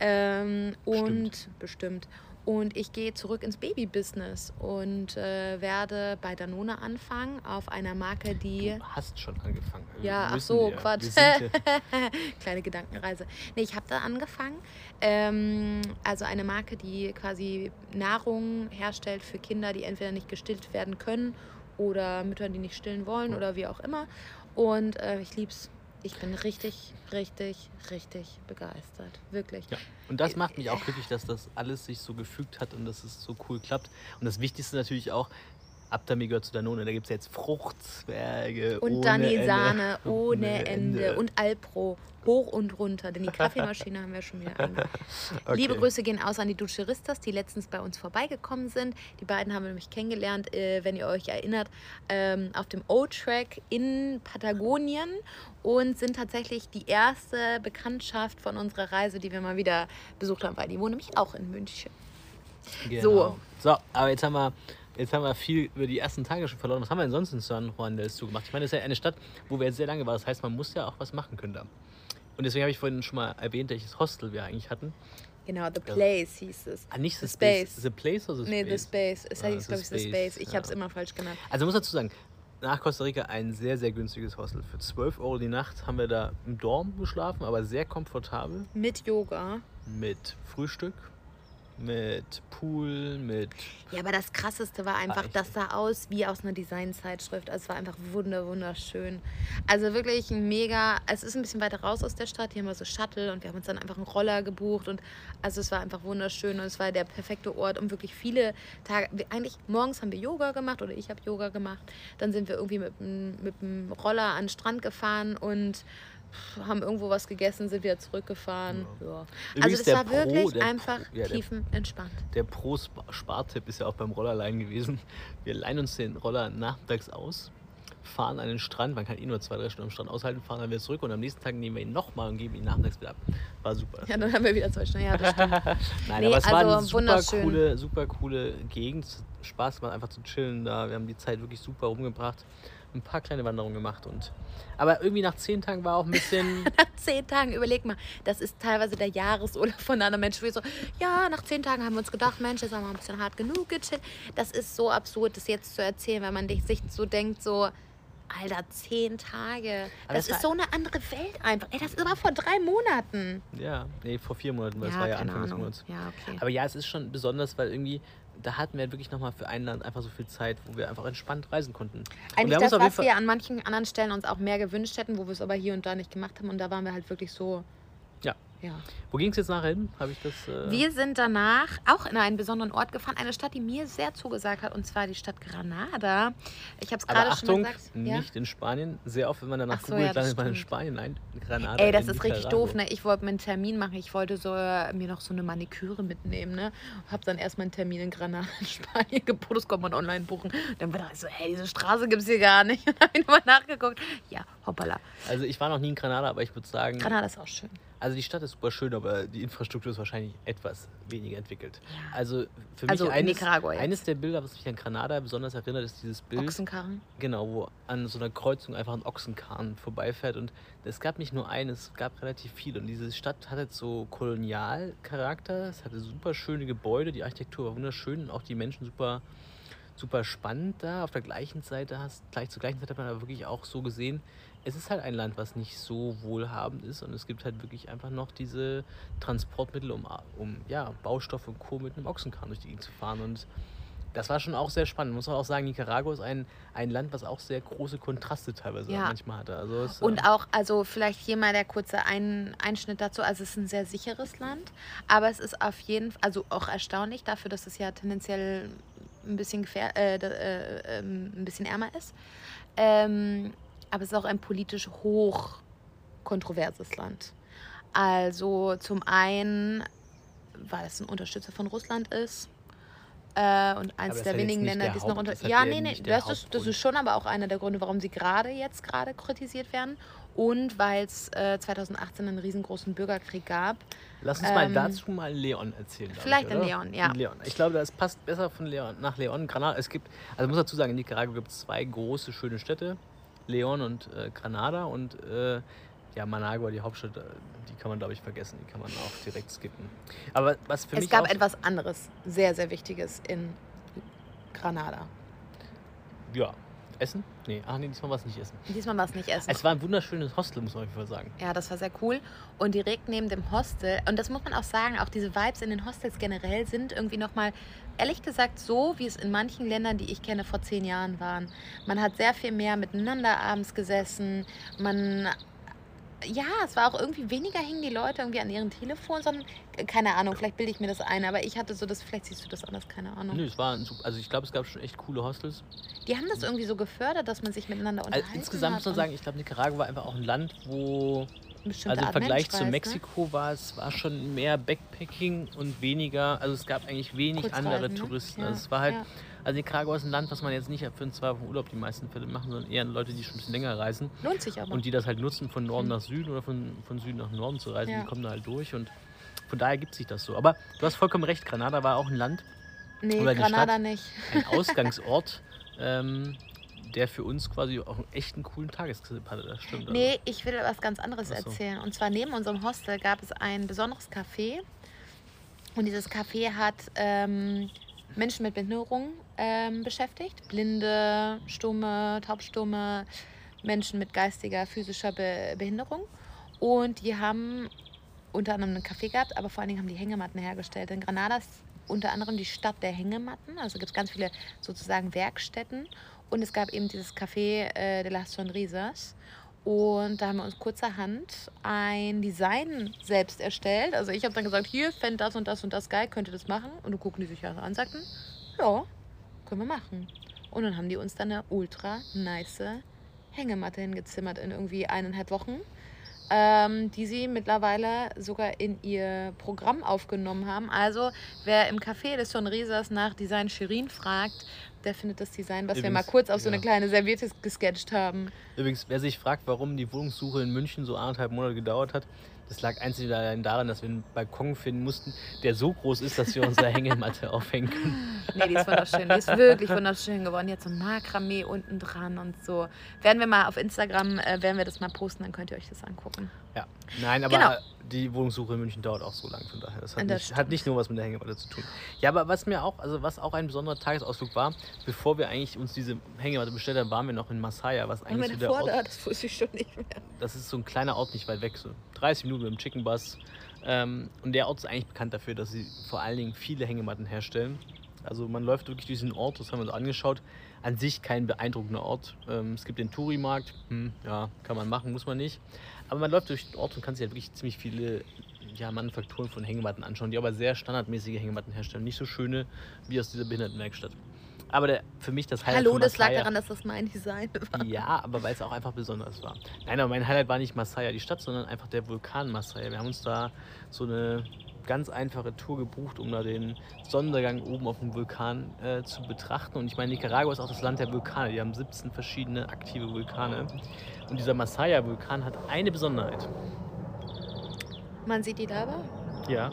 Ähm, und bestimmt. Und ich gehe zurück ins Baby-Business und äh, werde bei Danone anfangen auf einer Marke, die. Du hast schon angefangen. Wir Ja, ach so, ja. Quatsch. Kleine Gedankenreise. Nee, ich habe da angefangen. Ähm, also eine Marke, die quasi Nahrung herstellt für Kinder, die entweder nicht gestillt werden können oder Mütter, die nicht stillen wollen oder wie auch immer. Und äh, ich lieb's. Ich bin richtig, richtig, richtig begeistert. Wirklich. Ja. Und das macht mich auch glücklich, dass das alles sich so gefügt hat und dass es so cool klappt. Und das Wichtigste natürlich auch, Gehört zu Danone. Da gibt es jetzt Fruchtzwerge. Und Dani Ende. Sahne ohne Ende. Und Alpro hoch und runter. Denn die Kaffeemaschine haben wir schon wieder an. Okay. Liebe Grüße gehen aus an die Ducheristas, die letztens bei uns vorbeigekommen sind. Die beiden haben wir nämlich kennengelernt, äh, wenn ihr euch erinnert, ähm, auf dem O-Track in Patagonien und sind tatsächlich die erste Bekanntschaft von unserer Reise, die wir mal wieder besucht haben, weil die wohnen nämlich auch in München. Genau. So. So, aber jetzt haben wir. Jetzt haben wir viel über die ersten Tage schon verloren. Was haben wir denn sonst in San Juan del Sur gemacht? Ich meine, das ist ja eine Stadt, wo wir jetzt sehr lange waren. Das heißt, man muss ja auch was machen können da. Und deswegen habe ich vorhin schon mal erwähnt, welches Hostel wir eigentlich hatten. Genau, The Place hieß es. Ah, nicht The, The Space. Space. The Place oder The Nee, Space? The Space. Es Ah, hieß, The glaube ich, The Space, Space. Ich ja. habe es immer falsch genannt. Also muss dazu sagen, nach Costa Rica ein sehr, sehr günstiges Hostel. Für 12 Euro die Nacht haben wir da im Dorm geschlafen, aber sehr komfortabel. Mit Yoga. Mit Frühstück, mit Pool, mit. Ja, aber das Krasseste war einfach, echt das sah aus wie aus einer Designzeitschrift. Also es war einfach wunder, wunderschön. Also wirklich ein mega, es ist ein bisschen weiter raus aus der Stadt. Hier haben wir so Shuttle und wir haben uns dann einfach einen Roller gebucht. Und also es war einfach wunderschön und es war der perfekte Ort, um wirklich viele Tage, eigentlich morgens haben wir Yoga gemacht oder ich habe Yoga gemacht. Dann sind wir irgendwie mit, mit dem Roller an den Strand gefahren und haben irgendwo was gegessen, sind wieder zurückgefahren. Ja. Also Übrigens das der war Pro- wirklich der einfach ja, der- tiefenentspannt. Der Pro-Spartipp ist ja auch beim Rollerleihen gewesen. Wir leihen uns den Roller nachmittags aus, fahren an den Strand. Man kann ihn nur zwei, drei Stunden am Strand aushalten, fahren dann wieder zurück und am nächsten Tag nehmen wir ihn nochmal und geben ihn nachmittags wieder ab. War super. Ja, dann haben wir wieder zwei Stunden. Ja, das stimmt. Nein, Nee, aber es war also eine super coole, super coole Gegend. Spaß gemacht, einfach zu chillen da. Wir haben die Zeit wirklich super rumgebracht. Ein paar kleine Wanderungen gemacht und. Aber irgendwie nach zehn Tagen war auch ein bisschen. nach zehn Tagen, überleg mal, das ist teilweise der Jahresurlaub von anderen Menschen. Wir so, ja, nach zehn Tagen haben wir uns gedacht, Mensch, jetzt haben wir ein bisschen hart genug gechillt. Das ist so absurd, das jetzt zu erzählen, weil man sich so denkt, so, Alter, zehn Tage. Aber das das ist so eine andere Welt einfach. Ey, das ist aber vor drei Monaten. Ja, nee, vor vier Monaten, weil es war ja Anfang des. Monats. Ja, okay. Aber ja, es ist schon besonders, weil irgendwie, da hatten wir wirklich nochmal für ein Land einfach so viel Zeit, wo wir einfach entspannt reisen konnten. Eigentlich das, was wir an manchen anderen Stellen uns auch mehr gewünscht hätten, wo wir es aber hier und da nicht gemacht haben. Und da waren wir halt wirklich so. Ja. Ja. Wo ging es jetzt nachher hin? Habe ich das. Äh, Wir sind danach auch in einen besonderen Ort gefahren, eine Stadt, die mir sehr zugesagt hat, und zwar die Stadt Granada. Ich habe es gerade schon gesagt. Ja? nicht in Spanien. Sehr oft, wenn man danach Ach so, googelt, ja, landet man in. Spanien. Nein, Granada. Ey, das ist richtig Nicaragua. doof, ne? Ich wollte mir einen Termin machen. Ich wollte so äh, mir noch so eine Maniküre mitnehmen, ne? Hab dann erstmal einen Termin in Granada in Spanien gebucht. Das konnte man online buchen. Dann war ich so, hey, diese Straße gibt's hier gar nicht. Und dann hab ich nochmal nachgeguckt. Ja, hoppala. Also, ich war noch nie in Granada, aber ich würde sagen. Granada ist auch schön. Also, die Stadt ist super schön, aber die Infrastruktur ist wahrscheinlich etwas weniger entwickelt. Ja. Also, für mich Also in eines, eines der Bilder, was mich an Granada besonders erinnert, ist dieses Bild. Ochsenkarren. Genau, wo an so einer Kreuzung einfach ein Ochsenkarren vorbeifährt. Und es gab nicht nur einen, es gab relativ viele. Und diese Stadt hatte so Kolonialcharakter. Es hatte super schöne Gebäude, die Architektur war wunderschön und auch die Menschen super, super spannend da. Auf der gleichen Seite hast, gleich zur gleichen Zeit hat man aber wirklich auch so gesehen, es ist halt ein Land, was nicht so wohlhabend ist und es gibt halt wirklich einfach noch diese Transportmittel, um, um ja, Baustoffe und Co. mit einem Ochsenkarren durch die Gegend zu fahren. Und das war schon auch sehr spannend. Muss man auch sagen, Nicaragua ist ein, ein Land, was auch sehr große Kontraste teilweise Ja. manchmal hatte. Also es, Und äh, auch, also vielleicht hier mal der kurze ein Einschnitt dazu. Also es ist ein sehr sicheres Land, aber es ist auf jeden Fall, also auch erstaunlich dafür, dass es ja tendenziell ein bisschen, gefähr äh, äh, ähm, ein bisschen ärmer ist. Ähm, aber es ist auch ein politisch hoch kontroverses Land. Also zum einen, weil es ein Unterstützer von Russland ist. Äh, und eins ist der wenigen Länder, der die es noch unter. Ja, nee, nee, das ist, das ist schon aber auch einer der Gründe, warum sie gerade jetzt gerade kritisiert werden. Und weil es äh, 2018 einen riesengroßen Bürgerkrieg gab. lass uns mal ähm, dazu mal Leon erzählen. vielleicht ich? Leon, ja. Leon. Ich glaube, das passt besser von Leon nach Leon. Granada. Es gibt, also ich muss dazu sagen, in Nicaragua gibt es zwei große, schöne Städte. Leon und äh, Granada und äh, ja, Managua, die Hauptstadt, äh, die kann man, glaube ich, vergessen. Die kann man auch direkt skippen. Aber was für es mich gab auch, etwas anderes, sehr, sehr Wichtiges in Granada. Ja, Essen? Nee, ach nee, diesmal war es nicht Essen. Diesmal war es nicht Essen. Es war ein wunderschönes Hostel, muss man auf jeden Fall sagen. Ja, das war sehr cool. Und direkt neben dem Hostel, und das muss man auch sagen, auch diese Vibes in den Hostels generell sind irgendwie nochmal, ehrlich gesagt, so, wie es in manchen Ländern, die ich kenne, vor zehn Jahren waren. Man hat sehr viel mehr miteinander abends gesessen. Man. Ja, es war auch irgendwie weniger hingen die Leute irgendwie an ihren Telefonen, sondern, äh, keine Ahnung, vielleicht bilde ich mir das ein, aber ich hatte so das, vielleicht siehst du das anders, keine Ahnung. Nö, es war super- also ich glaube, es gab schon echt coole Hostels. Die haben das irgendwie so gefördert, dass man sich miteinander Also unterhalten insgesamt hat muss man sagen, ich glaube, Nicaragua war einfach auch ein Land, wo bestimmte Also im Art Vergleich Mensch zu ne? Mexiko war es war schon mehr Backpacking und weniger, also es gab eigentlich wenig Kurzreisen, andere ne? Touristen. Ja, Also es war halt, ja. also Nicaragua ist ein Land, was man jetzt nicht für einen zwei Wochen Urlaub die meisten Fälle machen, sondern eher Leute, die schon ein bisschen länger reisen Lohnt sich aber. und die das halt nutzen, von Norden Mhm. nach Süden oder von, von Süden nach Norden zu reisen. Ja. Die kommen da halt durch und von daher gibt sich das so. Aber du hast vollkommen recht, Granada war auch ein Land, nee, Granada Stadt. nicht. ein Ausgangsort, ähm, der für uns quasi auch einen echten coolen Tagestrip hatte. Das stimmt. also. Nee, ich will was ganz anderes so. erzählen. Und zwar neben unserem Hostel gab es ein besonderes Café. Und dieses Café hat ähm, Menschen mit Behinderung ähm, beschäftigt. Blinde, stumme, taubstumme, Menschen mit geistiger, physischer Be Behinderung. Und die haben unter anderem einen Café gehabt, aber vor allen Dingen haben die Hängematten hergestellt. Denn Granada ist unter anderem die Stadt der Hängematten. Also gibt es ganz viele sozusagen Werkstätten. Und es gab eben dieses Café äh, de las Sonrisas. Und da haben wir uns kurzerhand ein Design selbst erstellt. Also ich habe dann gesagt, hier, fände das und das und das geil, könnt ihr das machen? Und dann gucken die sich ja an und sagten, ja, können wir machen. Und dann haben die uns dann eine ultra nice Hängematte hingezimmert in irgendwie eineinhalb Wochen, ähm, die sie mittlerweile sogar in ihr Programm aufgenommen haben. Also wer im Café des Sonrisas nach Design Shirin fragt, der findet das Design, was wir mal Übrigens, kurz auf so ja. eine kleine Serviette gesketcht haben. Übrigens, wer sich fragt, warum die Wohnungssuche in München so anderthalb Monate gedauert hat, das lag einzig und allein daran, dass wir einen Balkon finden mussten, der so groß ist, dass wir unsere Hängematte aufhängen können. Nee, die ist wunderschön. Die ist wirklich wunderschön geworden. Jetzt so ein Makramee unten dran und so. Werden wir mal auf Instagram, äh, werden wir das mal posten, dann könnt ihr euch das angucken. Ja, nein, aber Genau. die Wohnungssuche in München dauert auch so lang, von daher. Das hat, Das nicht, hat nicht nur was mit der Hängematte zu tun. Ja, aber was mir auch, also was auch ein besonderer Tagesausflug war, bevor wir eigentlich uns diese Hängematte bestellt haben, waren wir noch in Masaya, was eigentlich so der Ort, da, das wusste ich schon nicht mehr. das ist so ein kleiner Ort nicht weit weg, so 30 Minuten mit dem Chicken Bus. Ähm, und der Ort ist eigentlich bekannt dafür, dass sie vor allen Dingen viele Hängematten herstellen. Also man läuft wirklich durch diesen Ort, das haben wir uns angeschaut. An sich kein beeindruckender Ort. Ähm, es gibt den Touri-Markt, hm, ja, kann man machen, muss man nicht. Aber man läuft durch den Ort und kann sich halt wirklich ziemlich viele ja, Manufakturen von Hängematten anschauen, die aber sehr standardmäßige Hängematten herstellen. Nicht so schöne wie aus dieser Behindertenwerkstatt. Aber der, für mich das Highlight Hallo, das lag daran, dass das mein Design war. ja, aber weil es auch einfach besonders war. Nein, aber mein Highlight war nicht Masaya, die Stadt, sondern einfach der Vulkan Masaya. Wir haben uns da so eine ganz einfache Tour gebucht, um da den Sonnenuntergang oben auf dem Vulkan äh, zu betrachten. Und ich meine, Nicaragua ist auch das Land der Vulkane. Die haben 17 verschiedene aktive Vulkane. Und dieser Masaya-Vulkan hat eine Besonderheit. Man sieht die Lava? Ja,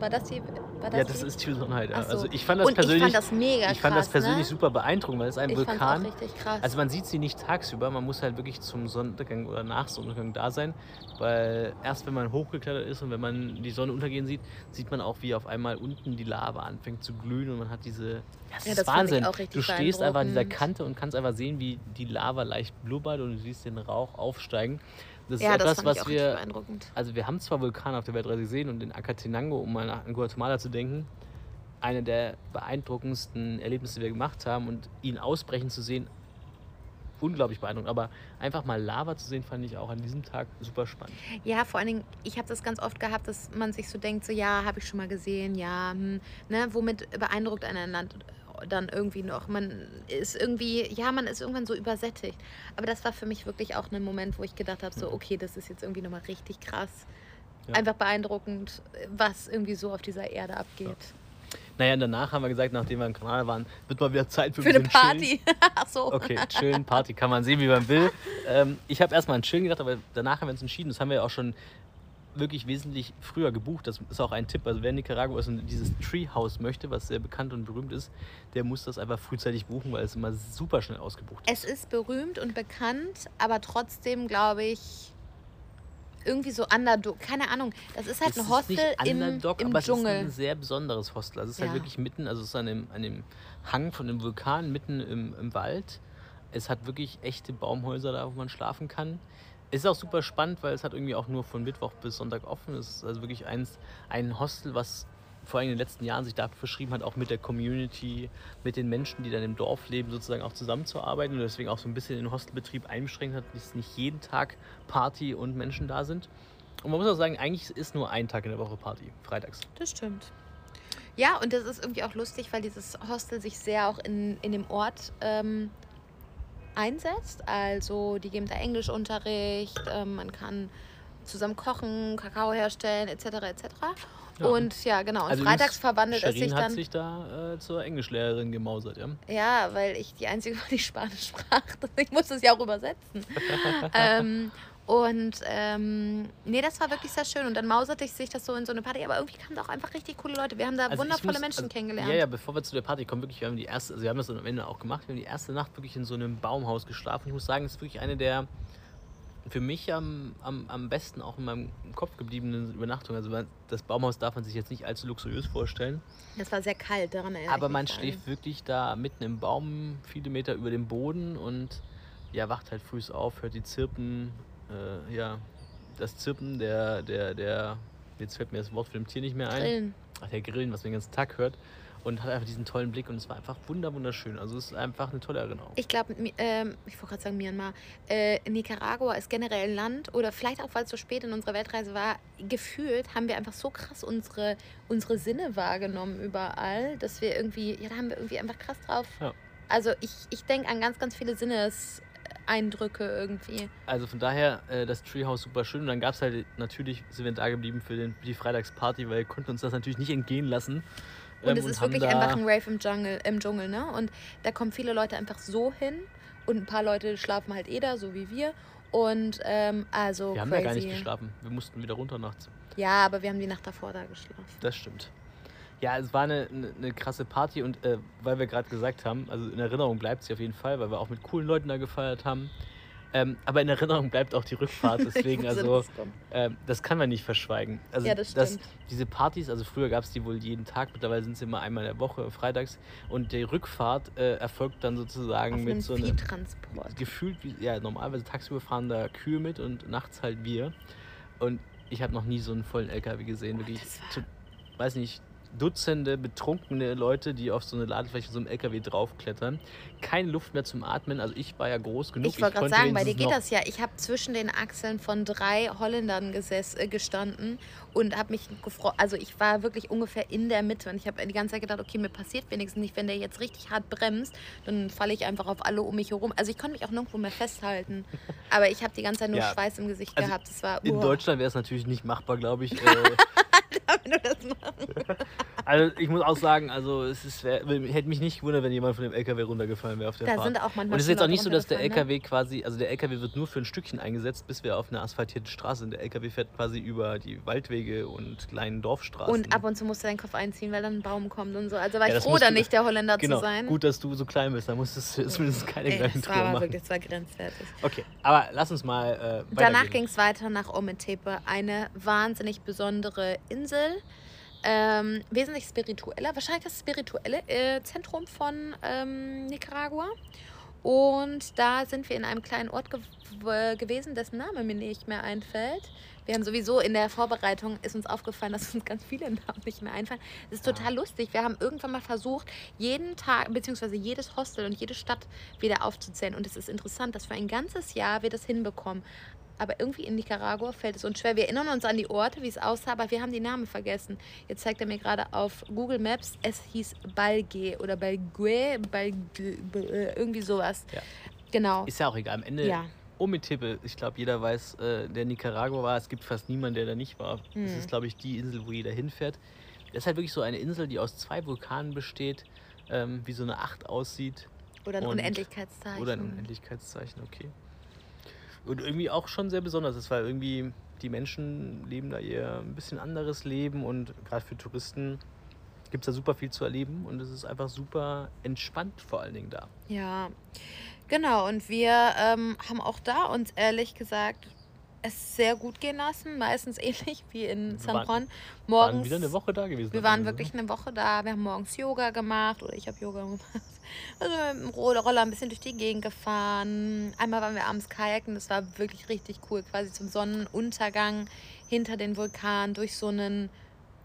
War das die? War das ja das die? ist die Besonderheit. Ja. So. Also ich fand das Und persönlich, ich fand das mega ich fand das krass, persönlich ne? super beeindruckend, weil es ist ein Ich fand's Vulkan. auch richtig krass. Also man sieht sie nicht tagsüber, man muss halt wirklich zum Sonnenuntergang oder nach Sonnenuntergang da sein, weil erst wenn man hochgeklettert ist und wenn man die Sonne untergehen sieht, sieht man auch, wie auf einmal unten die Lava anfängt zu glühen und man hat diese, das Ja, ist das Wahnsinn. du stehst einfach an dieser. Kante und kannst einfach sehen, wie die Lava leicht blubbert und du siehst den Rauch aufsteigen. Das ja, ist das etwas, was wir also wir haben zwar Vulkane auf der Weltreise gesehen und in Acatenango, um mal nach- an Guatemala zu denken, eine der beeindruckendsten Erlebnisse, die wir gemacht haben und ihn ausbrechen zu sehen, unglaublich beeindruckend. Aber einfach mal Lava zu sehen, fand ich auch an diesem Tag super spannend. Ja, vor allen Dingen, ich habe das ganz oft gehabt, dass man sich so denkt, so ja, habe ich schon mal gesehen, ja, hm, ne, womit beeindruckt ein Land dann irgendwie noch. Man ist irgendwie, ja, man ist irgendwann so übersättigt. Aber das war für mich wirklich auch ein Moment, wo ich gedacht habe, so Mhm. okay, das ist jetzt irgendwie nochmal richtig krass. Ja. Einfach beeindruckend, was irgendwie so auf dieser Erde abgeht. Naja, und danach haben wir gesagt, nachdem wir im Kanal waren, wird mal wieder Zeit für, Für ein eine. Party. Ach so. Okay, chillen, Party, kann man sehen, wie man will. Ähm, ich habe erstmal an Chillen gedacht, aber danach haben wir uns entschieden, das haben wir ja auch schon wirklich wesentlich früher gebucht. Das ist auch ein Tipp. Also wer in Nicaragua ist und dieses Treehouse möchte, was sehr bekannt und berühmt ist, der muss das einfach frühzeitig buchen, weil es immer super schnell ausgebucht ist. Es ist berühmt und bekannt, aber trotzdem glaube ich irgendwie so Underdog. Keine Ahnung. Das ist halt Es ein Hostel im, Underdog, im aber es ist Dschungel. ein sehr besonderes Hostel. Also es ist Ja. halt wirklich mitten, also es ist an dem, an dem Hang von dem Vulkan, mitten im, im Wald. Es hat wirklich echte Baumhäuser da, wo man schlafen kann. Es ist auch super spannend, weil es hat irgendwie auch nur von Mittwoch bis Sonntag offen. Es ist also wirklich eins, ein Hostel, was vor allem in den letzten Jahren sich dafür verschrieben hat, auch mit der Community, mit den Menschen, die dann im Dorf leben, sozusagen auch zusammenzuarbeiten und deswegen auch so ein bisschen den Hostelbetrieb eingeschränkt hat, dass nicht jeden Tag Party und Menschen da sind. Und man muss auch sagen, eigentlich ist nur ein Tag in der Woche Party, freitags. Das stimmt. Ja, und das ist irgendwie auch lustig, weil dieses Hostel sich sehr auch in, in dem Ort ähm, einsetzt. Also die geben da Englischunterricht, ähm, man kann zusammen kochen, Kakao herstellen, etc. etc. Ja. Und ja, genau. Und Also freitags verwandelt es Sherin sich hat dann. sich da äh, zur Englischlehrerin gemausert, ja. Ja, weil ich die Einzige war, die Spanisch sprach. Ich musste es ja auch übersetzen. ähm, und ähm, nee, das war wirklich sehr schön. Und dann mauserte ich sich das so in so eine Party. Aber irgendwie kamen da auch einfach richtig coole Leute. Wir haben da Also wundervolle muss- Menschen also, kennengelernt. Ja, ja, bevor wir zu der Party kommen, wirklich, wir haben die erste, also wir haben das am Ende auch gemacht, wir haben die erste Nacht wirklich in so einem Baumhaus geschlafen. Ich muss sagen, es ist wirklich eine der für mich am, am, am besten auch in meinem Kopf gebliebenen Übernachtungen. Also das Baumhaus darf man sich jetzt nicht allzu luxuriös vorstellen, Es war sehr kalt, daran erinnere aber ich man schläft wirklich da mitten im Baum, viele Meter über dem Boden und ja, wacht halt früh auf, hört die Zirpen, äh, ja, das Zirpen der, der, der, jetzt fällt mir das Wort für dem Tier nicht mehr ein. Grillen. Ach, der Grillen, was man den ganzen Tag hört. Und hat einfach diesen tollen Blick und es war einfach wunder wunderschön. Also es ist einfach eine tolle Erinnerung. Ich glaube, ähm, ich wollte gerade sagen Myanmar, äh, Nicaragua ist generell ein Land, oder vielleicht auch, weil es so spät in unserer Weltreise war, gefühlt haben wir einfach so krass unsere, unsere Sinne wahrgenommen überall, dass wir irgendwie, ja, da haben wir irgendwie einfach krass drauf. Ja. Also ich, ich denke an ganz, ganz viele Sinneseindrücke irgendwie. Also von daher, äh, das Treehouse super schön. Und dann gab es halt, natürlich sind wir da geblieben für, den, für die Freitagsparty, weil wir konnten uns das natürlich nicht entgehen lassen. Und Ähm, es ist haben wirklich einfach ein Rave im Dschungel, im Dschungel, ne? Und da kommen viele Leute einfach so hin und ein paar Leute schlafen halt eh da, so wie wir. Und ähm, also Wir haben crazy. da gar nicht geschlafen. Wir mussten wieder runter nachts. Ja, aber wir haben die Nacht davor da geschlafen. Das stimmt. Ja, es war eine, eine, eine krasse Party und äh, weil wir gerade gesagt haben, also in Erinnerung bleibt sie auf jeden Fall, weil wir auch mit coolen Leuten da gefeiert haben. Ähm, aber in Erinnerung bleibt auch die Rückfahrt, deswegen, also ähm, das kann man nicht verschweigen. Also Ja, das dass stimmt. diese Partys, also früher gab es die wohl jeden Tag, mittlerweile sind sie immer einmal in der Woche, freitags. Und die Rückfahrt äh, erfolgt dann sozusagen Auf einem mit so Viehtransport. gefühlt, wie, ja, normalerweise tagsüber fahren da Kühe mit und nachts halt wir. Und ich habe noch nie so einen vollen LKW gesehen. Wirklich, das war- zu, weiß nicht, Dutzende betrunkene Leute, die auf so eine Ladefläche so einem LKW draufklettern. Keine Luft mehr zum Atmen. Also ich war ja groß genug. Ich wollte gerade sagen, bei dir geht das ja. Ich habe zwischen den Achseln von drei Holländern geses äh, gestanden und habe mich gefreut. Also ich war wirklich ungefähr in der Mitte und ich habe die ganze Zeit gedacht, okay, mir passiert wenigstens nicht, wenn der jetzt richtig hart bremst, dann falle ich einfach auf alle um mich herum. Also ich konnte mich auch nirgendwo mehr festhalten. Aber ich habe die ganze Zeit nur Ja. Schweiß im Gesicht Also gehabt. Das war In Deutschland wäre es natürlich nicht machbar, glaube ich. Äh, wenn du das machst. also ich muss auch sagen, also es ist, wär, hätte mich nicht gewundert, wenn jemand von dem LKW runtergefallen wäre auf der Da Fahrt. sind auch manchmal Und es ist jetzt auch nicht so, dass der runtergefallen, ne? LKW quasi, also der LKW wird nur für ein Stückchen eingesetzt, bis wir auf einer asphaltierten Straße sind. Der LKW fährt quasi über die Waldwege und kleinen Dorfstraßen. Und ab und zu musst du deinen Kopf einziehen, weil dann ein Baum kommt und so. Also war Ja, ich froh, da nicht der Holländer genau, zu sein. gut, dass du so klein bist, da musstest du zumindest keine Gedanken das war machen. wirklich, das war grenzwertig. Okay, aber lass uns mal äh, Danach ging es weiter nach Ometepe, eine wahnsinnig besondere Insel. Ähm, wesentlich spiritueller, wahrscheinlich das spirituelle äh, Zentrum von ähm, Nicaragua. Und da sind wir in einem kleinen Ort äh, gewesen, dessen Name mir nicht mehr einfällt. Wir haben sowieso in der Vorbereitung ist uns aufgefallen, dass uns ganz viele Namen nicht mehr einfallen. Das ist total lustig. Wir haben irgendwann mal versucht, jeden Tag beziehungsweise jedes Hostel und jede Stadt wieder aufzuzählen. Und es ist interessant, dass für ein ganzes Jahr wir das hinbekommen. Aber irgendwie in Nicaragua fällt es uns schwer. Wir erinnern uns an die Orte, wie es aussah, aber wir haben die Namen vergessen. Jetzt zeigt er mir gerade auf Google Maps, es hieß Balgue oder Balgue, Balgue, äh, irgendwie sowas. Ja. Genau. Ist ja auch egal. Am Ende, Ja. Ometepe, ich glaube, jeder weiß, äh, der Nicaragua war. Es gibt fast niemanden, der da nicht war. Das Hm. ist, glaube ich, die Insel, wo jeder hinfährt. Das ist halt wirklich so eine Insel, die aus zwei Vulkanen besteht, ähm, wie so eine Acht aussieht. Oder ein Und- Unendlichkeitszeichen. Oder ein Unendlichkeitszeichen, okay. Und irgendwie auch schon sehr besonders ist, weil irgendwie die Menschen leben da ihr ein bisschen anderes Leben und gerade für Touristen gibt es da super viel zu erleben und es ist einfach super entspannt vor allen Dingen da. Ja, genau. Und wir ähm, haben auch da uns ehrlich gesagt es sehr gut gehen lassen. Meistens ähnlich wie in San Juan. Wir Morgens. waren wieder eine Woche da gewesen. Wir waren wirklich eine Woche da. Wir haben morgens Yoga gemacht oder ich habe Yoga gemacht. Also mit dem Roller ein bisschen durch die Gegend gefahren. Einmal waren wir abends kajaken, das war wirklich richtig cool. Quasi zum Sonnenuntergang hinter den Vulkan durch so einen.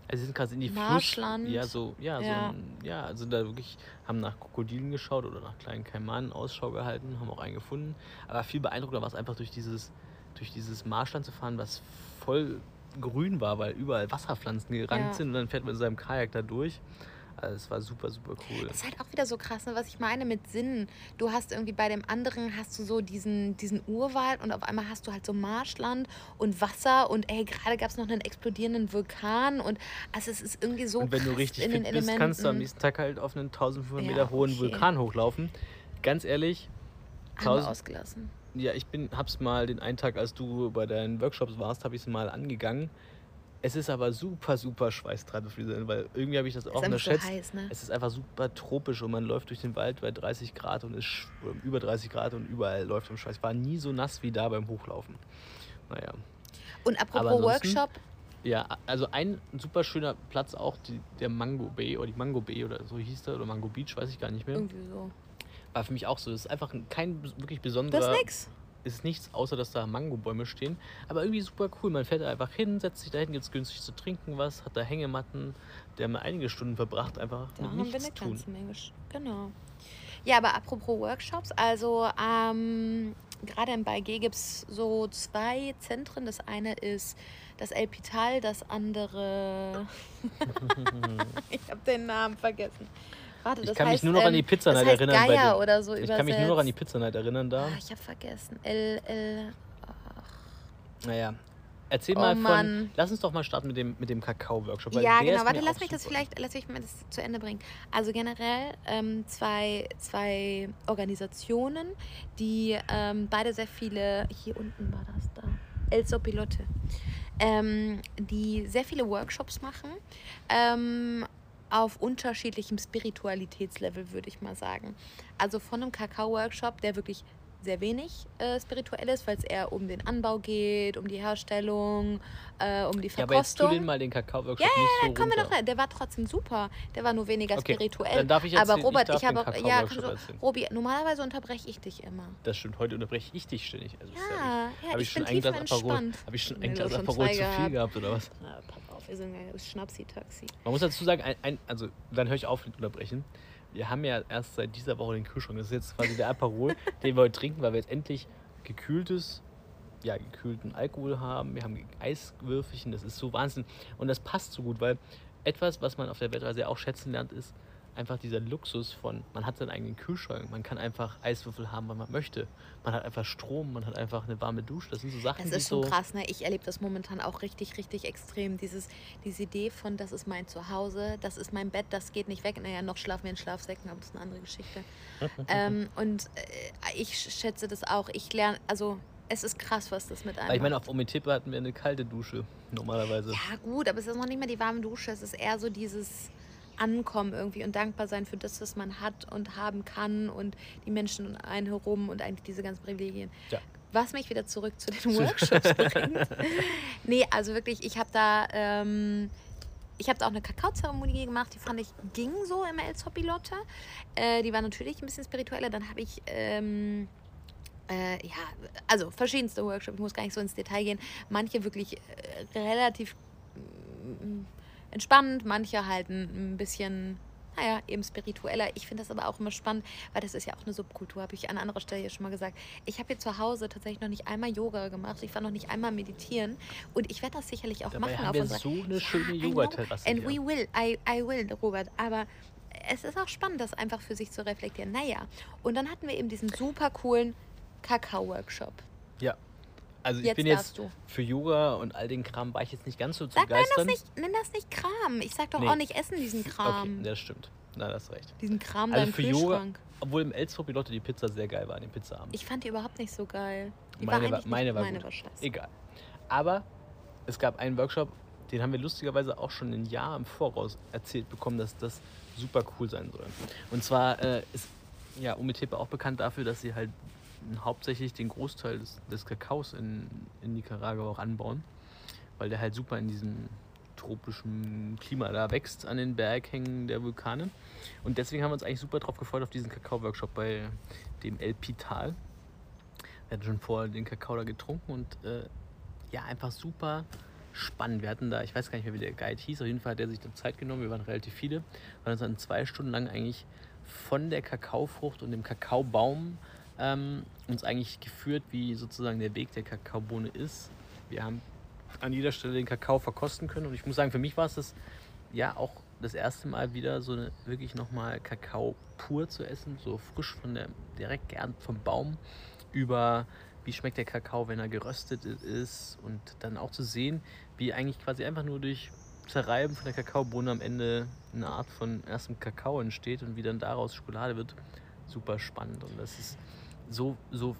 Also sie sind gerade in die Marschland. Fluss. Ja, so, ja, so Ja. ein, ja, also da wirklich, haben nach Krokodilen geschaut oder nach kleinen Kaimanen Ausschau gehalten, haben auch einen gefunden. Aber viel beeindruckender war es einfach durch dieses, durch dieses Marschland zu fahren, was voll grün war, weil überall Wasserpflanzen gerankt Ja. sind und dann fährt man in seinem Kajak da durch. Also es war super, super cool. Das ist halt auch wieder so krass, ne, was ich meine mit Sinn. Du hast irgendwie bei dem anderen hast du so diesen, diesen Urwald und auf einmal hast du halt so Marschland und Wasser und ey, gerade gab es noch einen explodierenden Vulkan und also es ist irgendwie so und wenn du richtig in fit den bist, Elementen. kannst du am nächsten Tag halt auf einen 1500 Ja, Meter hohen okay. Vulkan hochlaufen. Ganz ehrlich, haben wir 1000 ausgelassen. Ja, ich bin, hab's mal den einen Tag, als du bei deinen Workshops warst, habe ich es mal angegangen. Es ist aber super, super schweißtreibend für diese, weil irgendwie habe ich das auch einfach so unterschätzt. heiß, ne? Es ist einfach super tropisch und man läuft durch den Wald bei 30 Grad und ist oder über 30 Grad und überall läuft im Schweiß. War nie so nass wie da beim Hochlaufen. Naja. Und apropos Workshop, Ja, also ein super schöner Platz auch, die, der Mango Bay oder die Mango Bay oder so hieß der oder Mango Beach, weiß ich gar nicht mehr. irgendwie so. War für mich auch so. Das ist einfach ein- kein wirklich Das besonderer ist nix. Ist nichts, außer dass da Mangobäume stehen. Aber irgendwie super cool. Man fährt da einfach hin, setzt sich da hin, gibt es günstig zu trinken was, hat da Hängematten. Der haben einige Stunden verbracht, einfach Da mit haben wir nichts eine tun. ganze Menge. Genau. Ja, aber apropos Workshops, also ähm, gerade in Baigé gibt es so zwei Zentren. Das eine ist das El Pital, das andere. ich habe den Namen vergessen. Warte, Ich das kann mich heißt, nur noch an ähm, die Pizzanight das heißt erinnern bei Geier dem- oder so Ich kann mich nur noch an die übersetzt. Pizzanight erinnern da. Ah, ich habe vergessen. El, El. Naja. Erzähl Oh mal von. Mann. Lass uns doch mal starten mit dem, mit dem Kakao-Workshop. Ja, genau. Warte, lass mich das vielleicht, lass mich mal das zu Ende bringen. Also generell ähm, zwei, zwei Organisationen, die ähm, beide sehr viele, hier unten war das da, El Sopilote, ähm, die sehr viele Workshops machen. Ähm, auf unterschiedlichem Spiritualitätslevel, würde ich mal sagen. Also von einem Kakao-Workshop, der wirklich sehr wenig äh, Spirituelles, weil es eher um den Anbau geht, um die Herstellung, äh, um die Ja, aber jetzt tu Verkostung. den mal den Kakao-Workshop Ja, ja, nicht ja, so kommen wir rein. Der war trotzdem super. Der war nur weniger Okay, spirituell. dann darf ich Aber erzählen. Ich Robert, darf ich, habe. Ja, du. Robi, normalerweise unterbreche ich dich immer. Das stimmt, heute unterbreche ich dich ständig. Also, Ja, ja, Habe ich ich schon bin ein Glas. Aperol, habe ich schon ein Glas Aperol zu viel gehabt. oder was? Auf, wir sind ja Schnapsi-Taxi. Man muss dazu sagen, ein, ein, also dann höre ich auf mit unterbrechen. Wir haben ja erst seit dieser Woche den Kühlschrank. Das ist jetzt quasi der Aperol, den wir heute trinken, weil wir jetzt endlich gekühltes, ja, gekühlten Alkohol haben. Wir haben Eiswürfelchen, das ist so Wahnsinn. Und das passt so gut, weil etwas, was man auf der Weltreise auch schätzen lernt, ist einfach dieser Luxus von, man hat seinen eigenen Kühlschrank, man kann einfach Eiswürfel haben, wann man möchte. Man hat einfach Strom, man hat einfach eine warme Dusche. Das sind so Sachen, Das die ist schon so... krass, ne? Ich erlebe das momentan auch richtig, richtig extrem. Dieses, diese Idee von, das ist mein Zuhause, das ist mein Bett, das geht nicht weg. Naja, noch schlafen wir in Schlafsäcken, aber das ist eine andere Geschichte. ähm, und äh, ich schätze das auch. Ich lerne, also es ist krass, was das mit einem Weil ich meine, auf Omitepe hatten wir eine kalte Dusche, normalerweise. Ja, gut, aber es ist noch nicht mehr die warme Dusche. Es ist eher so dieses Ankommen irgendwie und dankbar sein für das, was man hat und haben kann und die Menschen um einen herum und eigentlich diese ganzen Privilegien. Ja. Was mich wieder zurück zu den Workshops bringt. Nee, also wirklich, ich habe da. Ähm, ich habe da auch eine Kakaozeremonie gemacht, die fand ich ging so im El Zopilote. Äh, die war natürlich ein bisschen spiritueller. Dann habe ich ähm, äh, ja, also verschiedenste Workshops, ich muss gar nicht so ins Detail gehen. Manche wirklich äh, relativ entspannt, manche halt ein, bisschen, naja, eben spiritueller. Ich finde das aber auch immer spannend, weil das ist ja auch eine Subkultur, habe ich an anderer Stelle ja schon mal gesagt. Ich habe hier zu Hause tatsächlich noch nicht einmal Yoga gemacht, ich war noch nicht einmal meditieren und ich werde das sicherlich auch Dabei machen haben auf wir so eine schöne I know. Yoga-Terrasse And we will, I, I will, Robert. Aber es ist auch spannend, das einfach für sich zu reflektieren. Naja, und dann hatten wir eben diesen super coolen Kakao-Workshop. Ja. Also ich Jetzt bin jetzt für Yoga und all den Kram war ich jetzt nicht ganz so zu Sag, nenn das, begeistern. nicht, nenn das nicht Kram. Ich sag doch Nee. auch nicht essen diesen Kram. Okay, das stimmt. Na, das ist recht. Diesen Kram Also für Yoga, obwohl im Elstrop Pilote die Pizza sehr geil war, den Pizzaabend. Ich fand die überhaupt nicht so geil. Die meine war war, meine nicht, war meine war scheiße. Egal. Aber es gab einen Workshop, den haben wir lustigerweise auch schon ein Jahr im Voraus erzählt bekommen, dass das super cool sein soll. Und zwar äh, ist ja Umitepe auch bekannt dafür, dass sie halt hauptsächlich den Großteil des, des Kakaos in, in Nicaragua auch anbauen, weil der halt super in diesem tropischen Klima da wächst an den Berghängen der Vulkane. Und deswegen haben wir uns eigentlich super drauf gefreut auf diesen Kakao-Workshop bei dem El Pital. Wir hatten schon vorher den Kakao da getrunken und äh, ja, einfach super spannend. Wir hatten da, ich weiß gar nicht mehr, wie der Guide hieß, auf jeden Fall hat er sich da Zeit genommen, wir waren relativ viele, waren uns dann zwei Stunden lang eigentlich von der Kakaofrucht und dem Kakaobaum ähm, uns eigentlich geführt, wie sozusagen der Weg der Kakaobohne ist. Wir haben an jeder Stelle den Kakao verkosten können und ich muss sagen, für mich war es das ja auch das erste Mal wieder so eine, wirklich nochmal Kakao pur zu essen, so frisch von der, direkt geerntet vom Baum über wie schmeckt der Kakao, wenn er geröstet ist und dann auch zu sehen, wie eigentlich quasi einfach nur durch Zerreiben von der Kakaobohne am Ende eine Art von erstem Kakao entsteht und wie dann daraus Schokolade wird. Super spannend und das ist so, so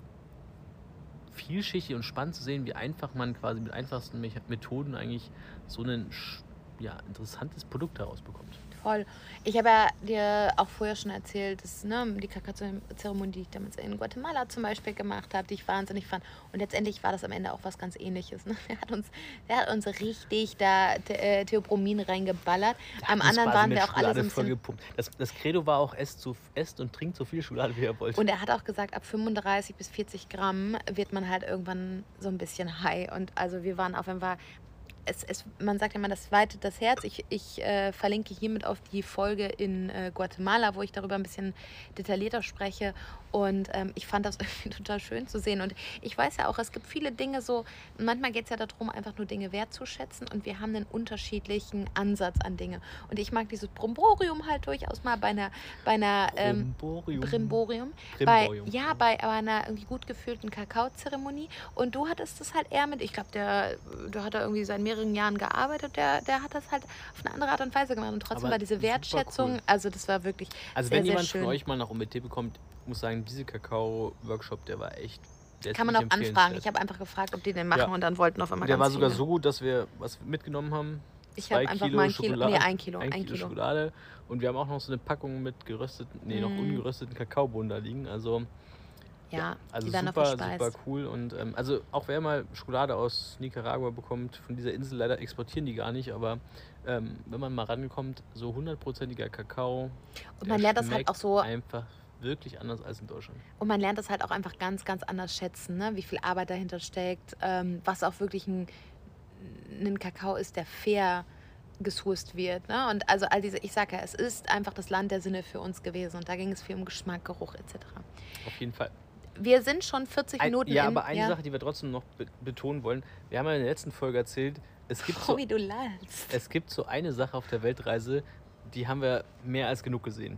vielschichtig und spannend zu sehen, wie einfach man quasi mit einfachsten Methoden eigentlich so ein ja, interessantes Produkt daraus bekommt. Voll. Ich habe ja dir auch vorher schon erzählt, dass ne, die Kakao-Zeremonie, die ich damals in Guatemala zum Beispiel gemacht habe, die ich wahnsinnig fand. Und letztendlich war das am Ende auch was ganz ähnliches. Ne? Der, hat uns, der hat uns richtig da The äh, Theobromin reingeballert. Am anderen waren wir auch alle so. Das, das Credo war auch, esst, so, esst und trinkt so viel Schokolade, wie ihr wollt. Und er hat auch gesagt, ab 35 bis 40 Gramm wird man halt irgendwann so ein bisschen high. Und also wir waren auf Fall, es, es, man sagt immer, das weitet das Herz. Ich, ich äh, verlinke hiermit auf die Folge in äh, Guatemala, wo ich darüber ein bisschen detaillierter spreche. Und ähm, ich fand das irgendwie total schön zu sehen. Und ich weiß ja auch, es gibt viele Dinge so, manchmal geht es ja darum, einfach nur Dinge wertzuschätzen. Und wir haben einen unterschiedlichen Ansatz an Dinge. Und ich mag dieses Bromborium halt durchaus mal bei einer, bei einer ähm, Brimborium. Brimborium. Bei, Brimborium. ja, bei aber einer irgendwie gut gefühlten Kakaozeremonie. Und du hattest das halt eher mit, ich glaube, der, der hat da irgendwie seit mehreren Jahren gearbeitet, der, der hat das halt auf eine andere Art und Weise gemacht. Und trotzdem Aber war diese Wertschätzung, cool. also das war wirklich Also sehr, wenn sehr jemand schön. von euch mal nach UMT bekommt, muss sagen, diese Kakao-Workshop, der war echt. Kann man auch anfragen. Ich habe einfach gefragt, ob die den machen Ja. und dann wollten auf einmal Der war sogar viele. so gut, dass wir was mitgenommen haben. Ich habe einfach Kilo mal ein Kilo, nee, ein Kilo, ein ein Kilo, Kilo. Schokolade und wir haben auch noch so eine Packung mit gerösteten, nee, noch Mm. ungerösteten Kakaobohnen da liegen. Also Ja, Also die werden super, super cool. Und ähm, also auch wer mal Schokolade aus Nicaragua bekommt, von dieser Insel, leider exportieren die gar nicht, aber ähm, wenn man mal rankommt, so hundertprozentiger Kakao. Und man lernt das halt auch so, Einfach wirklich anders als in Deutschland. und man lernt das halt auch einfach ganz, ganz anders schätzen, ne? wie viel Arbeit dahinter steckt, ähm, was auch wirklich ein, ein Kakao ist, der fair gesourced wird. Ne? Und also all diese, ich sage ja, es ist einfach das Land der Sinne für uns gewesen. Und da ging es viel um Geschmack, Geruch etc. Auf jeden Fall. Wir sind schon 40 Ein, Minuten ja, in. aber eine ja. Sache, die wir trotzdem noch be betonen wollen. Wir haben ja in der letzten Folge erzählt, es gibt, so, Oh, wie du lallst. es gibt so eine Sache auf der Weltreise, die haben wir mehr als genug gesehen.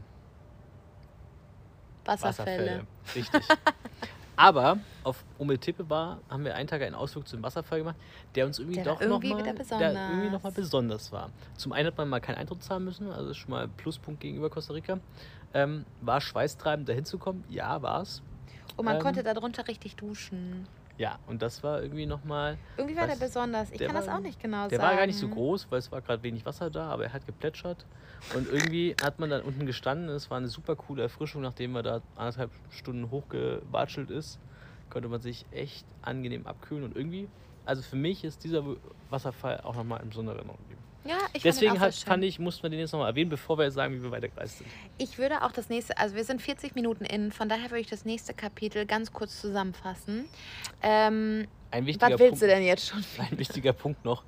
Wasserfälle. Richtig. Aber auf Umetippe war, haben wir einen Tag einen Ausflug zum Wasserfall gemacht, der uns irgendwie Der doch irgendwie noch mal, besonders. war. Zum einen hat man mal keinen Eintritt zahlen müssen, also schon mal Pluspunkt gegenüber Costa Rica. Ähm, war schweißtreibend, da hinzukommen? Ja, war es. Und man ähm, konnte darunter richtig duschen. Ja, und das war irgendwie nochmal. Irgendwie war Was? der besonders. Ich Der kann das war- auch nicht genau Der sagen. war gar nicht so groß, weil es war gerade wenig Wasser da, aber er hat geplätschert. Und irgendwie hat man dann unten gestanden. Es war eine super coole Erfrischung, nachdem man da anderthalb Stunden hochgewatschelt ist. Konnte man sich echt angenehm abkühlen. Und irgendwie, also für mich ist dieser Wasserfall auch nochmal in besonderer Erinnerung geblieben. Ja, ich Deswegen fand, hat, fand ich, mussten wir den jetzt nochmal erwähnen, bevor wir sagen, wie wir weitergereist sind. Ich würde auch das nächste, also wir sind 40 Minuten in, von daher würde ich das nächste Kapitel ganz kurz zusammenfassen. Ähm, Ein wichtiger, was willst Punkt, du denn jetzt schon? ein wichtiger Punkt noch.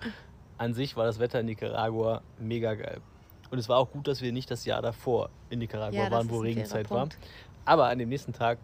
An sich war das Wetter in Nicaragua mega geil. Und es war auch gut, dass wir nicht das Jahr davor in Nicaragua Ja, waren, wo Regenzeit war. Aber an dem nächsten Tag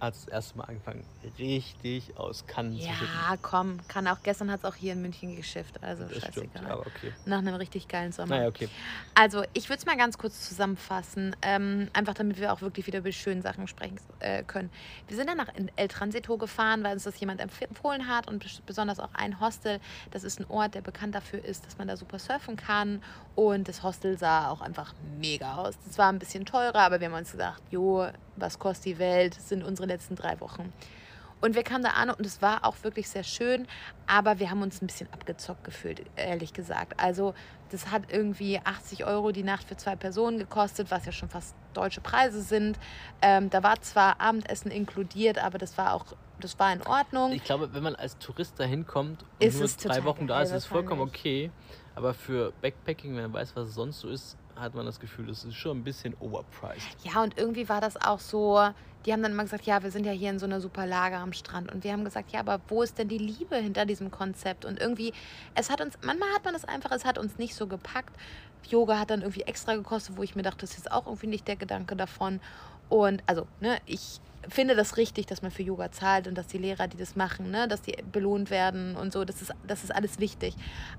hat es das erste Mal angefangen, richtig aus Kannen zu schütten. Ja, komm, kann auch. Gestern hat es auch hier in München geschifft, also Das stimmt, scheißegal. aber okay. Nach einem richtig geilen Sommer. Naja, okay. Also, ich würde es mal ganz kurz zusammenfassen, ähm, einfach damit wir auch wirklich wieder über die schönen Sachen sprechen äh, können. Wir sind dann nach El Transito gefahren, weil uns das jemand empf- empfohlen hat und bes- besonders auch ein Hostel. Das ist ein Ort, der bekannt dafür ist, dass man da super surfen kann. Und das Hostel sah auch einfach mega aus. Das war ein bisschen teurer, aber wir haben uns gesagt, jo, was kostet die Welt? Das sind unsere letzten drei Wochen. Und wir kamen da an und es war auch wirklich sehr schön, aber wir haben uns ein bisschen abgezockt gefühlt, ehrlich gesagt. Also das hat irgendwie 80 Euro die Nacht für zwei Personen gekostet, was ja schon fast deutsche Preise sind. Ähm, da war zwar Abendessen inkludiert, aber das war auch, das war in Ordnung. Ich glaube, wenn man als Tourist da hinkommt und Ist nur es drei Wochen da ist, ist es vollkommen okay. Aber für Backpacking, wenn man weiß, was es sonst so ist, hat man das Gefühl, das ist schon ein bisschen overpriced. Ja, und irgendwie war das auch so, die haben dann immer gesagt, ja, wir sind ja hier in so einer super Lage am Strand. Und wir haben gesagt, ja, aber wo ist denn die Liebe hinter diesem Konzept? Und irgendwie, es hat uns, manchmal hat man das einfach, es hat uns nicht so gepackt. Yoga hat dann irgendwie extra gekostet, wo ich mir dachte, das ist auch irgendwie nicht der Gedanke davon. Und also, ne, ich finde das richtig, dass man für Yoga zahlt und dass die Lehrer, die das machen, ne, dass die belohnt werden und so. Das ist, das ist alles wichtig.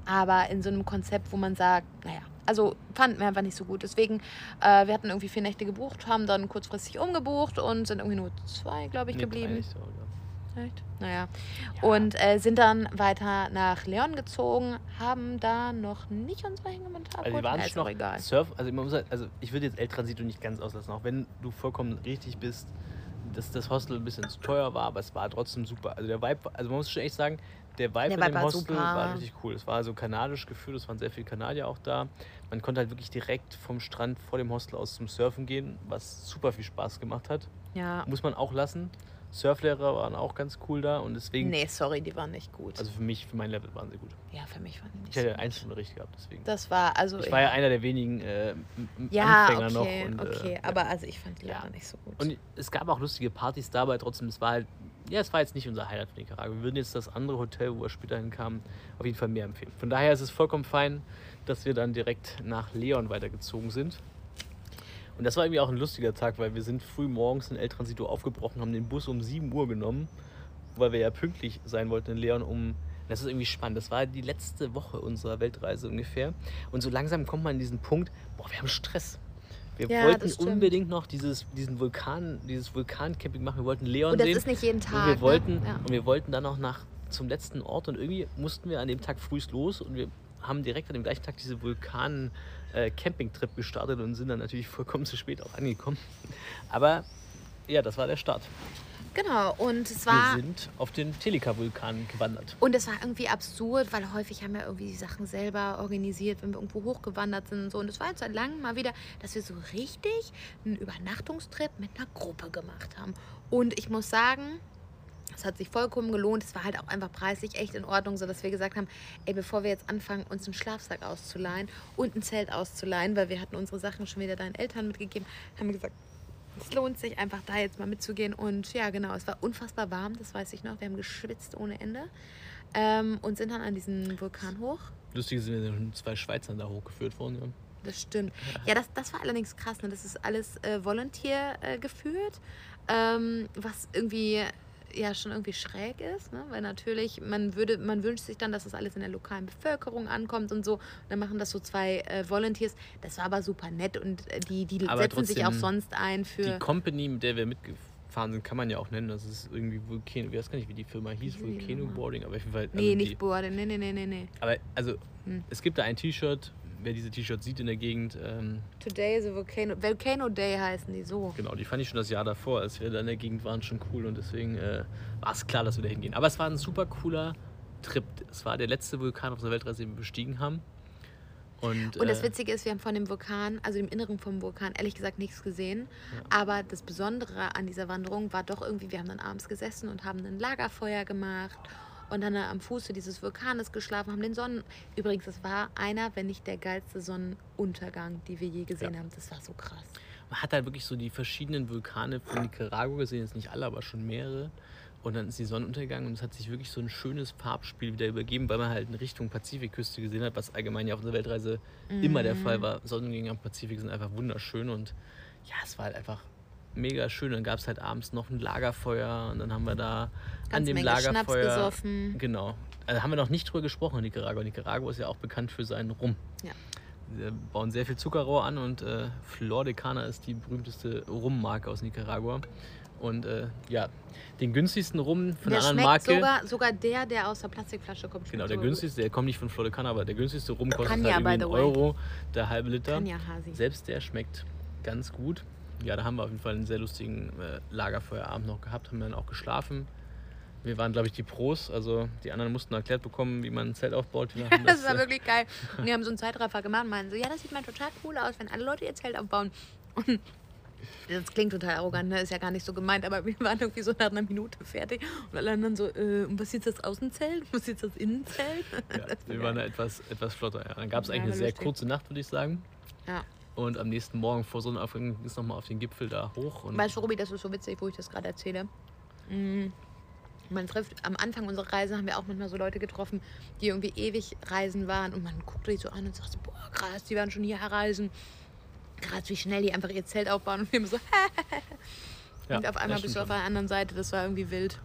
Aber in so einem Konzept, wo man sagt, naja, also fanden wir einfach nicht so gut. Deswegen, äh, wir hatten irgendwie vier Nächte gebucht, haben dann kurzfristig umgebucht und sind irgendwie nur zwei, glaube ich, Nee, geblieben. drei so, ja. Echt? Naja. Ja. Und äh, sind dann weiter nach Leon gezogen, haben da noch nicht unsere Hängematte Also wir waren schon noch egal. Surf, also man muss halt, also ich würde jetzt El Transito nicht ganz auslassen, auch wenn du vollkommen richtig bist, dass das Hostel ein bisschen zu teuer war, aber es war trotzdem super. Also der Vibe, also man muss schon echt sagen, der Vibe Der in Vibe dem war Hostel super. war richtig cool. Es war so kanadisch gefühlt, es waren sehr viele Kanadier auch da. Man konnte halt wirklich direkt vom Strand vor dem Hostel aus zum Surfen gehen, was super viel Spaß gemacht hat. Ja. Muss man auch lassen. Surflehrer waren auch ganz cool da und deswegen, Nee, sorry, die waren nicht gut. also für mich, für mein Level waren sie gut. ja, für mich waren die nicht Ich hätte so gut. Einzelunterricht gehabt, deswegen. Das war, also. Ich war ja einer der wenigen äh, ja, Anfänger okay, noch. Und, okay. Äh. Aber also ich fand die Ja. Lehrer nicht so gut. Und es gab auch lustige Partys dabei, trotzdem, es war halt, ja, es war jetzt nicht unser Highlight von Nicaragua. Wir würden jetzt das andere Hotel, wo wir später hinkamen, auf jeden Fall mehr empfehlen. Von daher ist es vollkommen fein, dass wir dann direkt nach Leon weitergezogen sind. Und das war irgendwie auch ein lustiger Tag, weil wir sind früh morgens in El Transito aufgebrochen, haben den Bus um 7 Uhr genommen, weil wir ja pünktlich sein wollten in Leon um. Das ist irgendwie spannend. Das war die letzte Woche unserer Weltreise ungefähr. Und so langsam kommt man an diesen Punkt, boah, wir haben Stress. Wir Ja, wollten unbedingt noch dieses, diesen Vulkan, dieses Vulkancamping machen. Wir wollten Leon und das sehen. ist nicht jeden Tag. und wir wollten, Ne? Ja. und wir wollten dann noch nach zum letzten Ort und irgendwie mussten wir an dem Tag frühst los und wir haben direkt an dem gleichen Tag diese Vulkan äh, gestartet und sind dann natürlich vollkommen zu spät auch angekommen. Aber ja, das war der Start. Genau, und es war. Wir sind auf den Telika-Vulkan gewandert. Und es war irgendwie absurd, weil häufig haben wir irgendwie die Sachen selber organisiert, wenn wir irgendwo hochgewandert sind und so. Und es war jetzt seit langem mal wieder, dass wir so richtig einen Übernachtungstrip mit einer Gruppe gemacht haben. Und ich muss sagen, es hat sich vollkommen gelohnt. Es war halt auch einfach preislich echt in Ordnung, sodass wir gesagt haben, ey, bevor wir jetzt anfangen, uns einen Schlafsack auszuleihen und ein Zelt auszuleihen, weil wir hatten unsere Sachen schon wieder deinen Eltern mitgegeben, haben wir gesagt, es lohnt sich einfach da jetzt mal mitzugehen. Und ja, genau, es war unfassbar warm, das weiß ich noch. Wir haben geschwitzt ohne Ende ähm, und sind dann an diesen Vulkan hoch. Lustig sind wir schon zwei Schweizern da hochgeführt worden. Ja. Das stimmt. Ja, das, das war allerdings krass. Ne? Das ist alles äh, Volunteer äh, geführt, ähm, was irgendwie ja schon irgendwie schräg ist, ne? weil natürlich man würde, man wünscht sich dann, dass das alles in der lokalen Bevölkerung ankommt und so. Und dann machen das so zwei äh, Volunteers. Das war aber super nett und äh, die, die Aber setzen sich auch sonst ein für. Die Company, mit der wir mitgefahren sind, kann man ja auch nennen. Das ist irgendwie Vulcano. Ich weiß gar nicht, wie die Firma hieß. Nochmal? Boarding. Aber auf jeden Fall. nee, also nicht die, Boarding. Nee, nee, nee, nee, nee. Aber also, Hm. es gibt da ein T-Shirt. Wer diese T-Shirts sieht in der Gegend, ähm, Today is a Volcano. Volcano Day heißen die so. genau, die fand ich schon das Jahr davor, als wir da in der Gegend waren, schon cool. Und deswegen äh, war es klar, dass wir da hingehen. Aber es war ein super cooler Trip. Es war der letzte Vulkan auf der Weltreise, den wir bestiegen haben. Und, Und das äh, Witzige ist, wir haben von dem Vulkan, also dem Inneren vom Vulkan, ehrlich gesagt nichts gesehen. Aber das Besondere an dieser Wanderung war doch irgendwie, wir haben dann abends gesessen und haben ein Lagerfeuer gemacht und dann am Fuße dieses Vulkanes geschlafen, haben den Sonnen... Übrigens, das war einer, wenn nicht der geilste Sonnenuntergang, die wir je gesehen Ja. haben. Das war so krass. man hat halt wirklich so die verschiedenen Vulkane von Nicaragua gesehen, jetzt nicht alle, aber schon mehrere. Und dann ist die Sonne untergegangen und es hat sich wirklich so ein schönes Farbspiel wieder übergeben, weil man halt in Richtung Pazifikküste gesehen hat, was allgemein ja auf unserer Weltreise immer der Fall war. Sonnengänge am Pazifik sind einfach wunderschön und ja, es war halt einfach mega schön. Dann gab es halt abends noch ein Lagerfeuer und dann haben wir da an Ganz dem Menge Schnaps Lagerfeuer. gesoffen. Genau. Also haben wir noch nicht drüber gesprochen in Nicaragua. Nicaragua ist ja auch bekannt für seinen Rum. Ja. Wir bauen sehr viel Zuckerrohr an und äh, Flor de Cana ist die berühmteste Rummarke aus Nicaragua. Und äh, ja, den günstigsten Rum von Der einer anderen Marke. sogar, sogar der, der aus der Plastikflasche kommt. Genau, der günstigste, der kommt nicht von Flor de Cana, aber der günstigste Rum kostet Cagna, halt irgendwie einen. Euro, der halbe. Liter. Kanya. Selbst der schmeckt ganz gut. Ja, da haben wir auf jeden Fall einen sehr lustigen äh, Lagerfeuerabend noch gehabt, haben dann auch geschlafen. Wir waren, glaube ich, die Pros, also die anderen mussten erklärt bekommen, wie man ein Zelt aufbaut. Machen Das war äh, wirklich geil. Und die haben so einen Zeitraffer gemacht und meinen so, ja, das sieht mal total cool aus, wenn alle Leute ihr Zelt aufbauen. Und das klingt total arrogant, ne? ist ja gar nicht so gemeint, aber wir waren irgendwie so nach einer Minute fertig und alle anderen so, äh, und was ist das Außenzelt? Was ist das Innenzelt? Ja, Das wir geil. waren da etwas, etwas flotter. Ja. Dann gab es Ja, eigentlich eine sehr lustig. kurze Nacht, würde ich sagen. Ja. Und am nächsten Morgen vor Sonnenaufgang ging es nochmal auf den Gipfel da hoch. Und Weißt du, Robi, das ist so witzig, wo ich das gerade erzähle. Mm, Man trifft, am Anfang unserer Reise haben wir auch manchmal so Leute getroffen, die irgendwie ewig reisen waren und man guckt die so an und sagt so, boah, krass, die werden schon hierher reisen. Krass, wie schnell die einfach ihr Zelt aufbauen und wir immer so, ja, und auf einmal bist du auf der anderen Seite, das war irgendwie wild.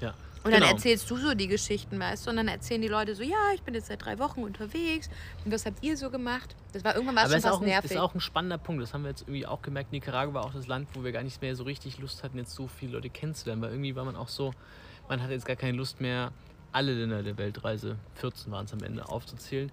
Ja. Und dann Genau. erzählst du so die Geschichten, weißt du? Und dann erzählen die Leute so, ja, ich bin jetzt seit drei Wochen unterwegs. Und was habt ihr so gemacht? Das war irgendwann war es Aber schon fast auch, ein, nervig. ist auch ein spannender Punkt. Das haben wir jetzt irgendwie auch gemerkt. Nicaragua war auch das Land, wo wir gar nicht mehr so richtig Lust hatten, jetzt so viele Leute kennenzulernen. Weil irgendwie war man auch so, man hatte jetzt gar keine Lust mehr, alle Länder der Weltreise, 14 waren es am Ende, aufzuzählen.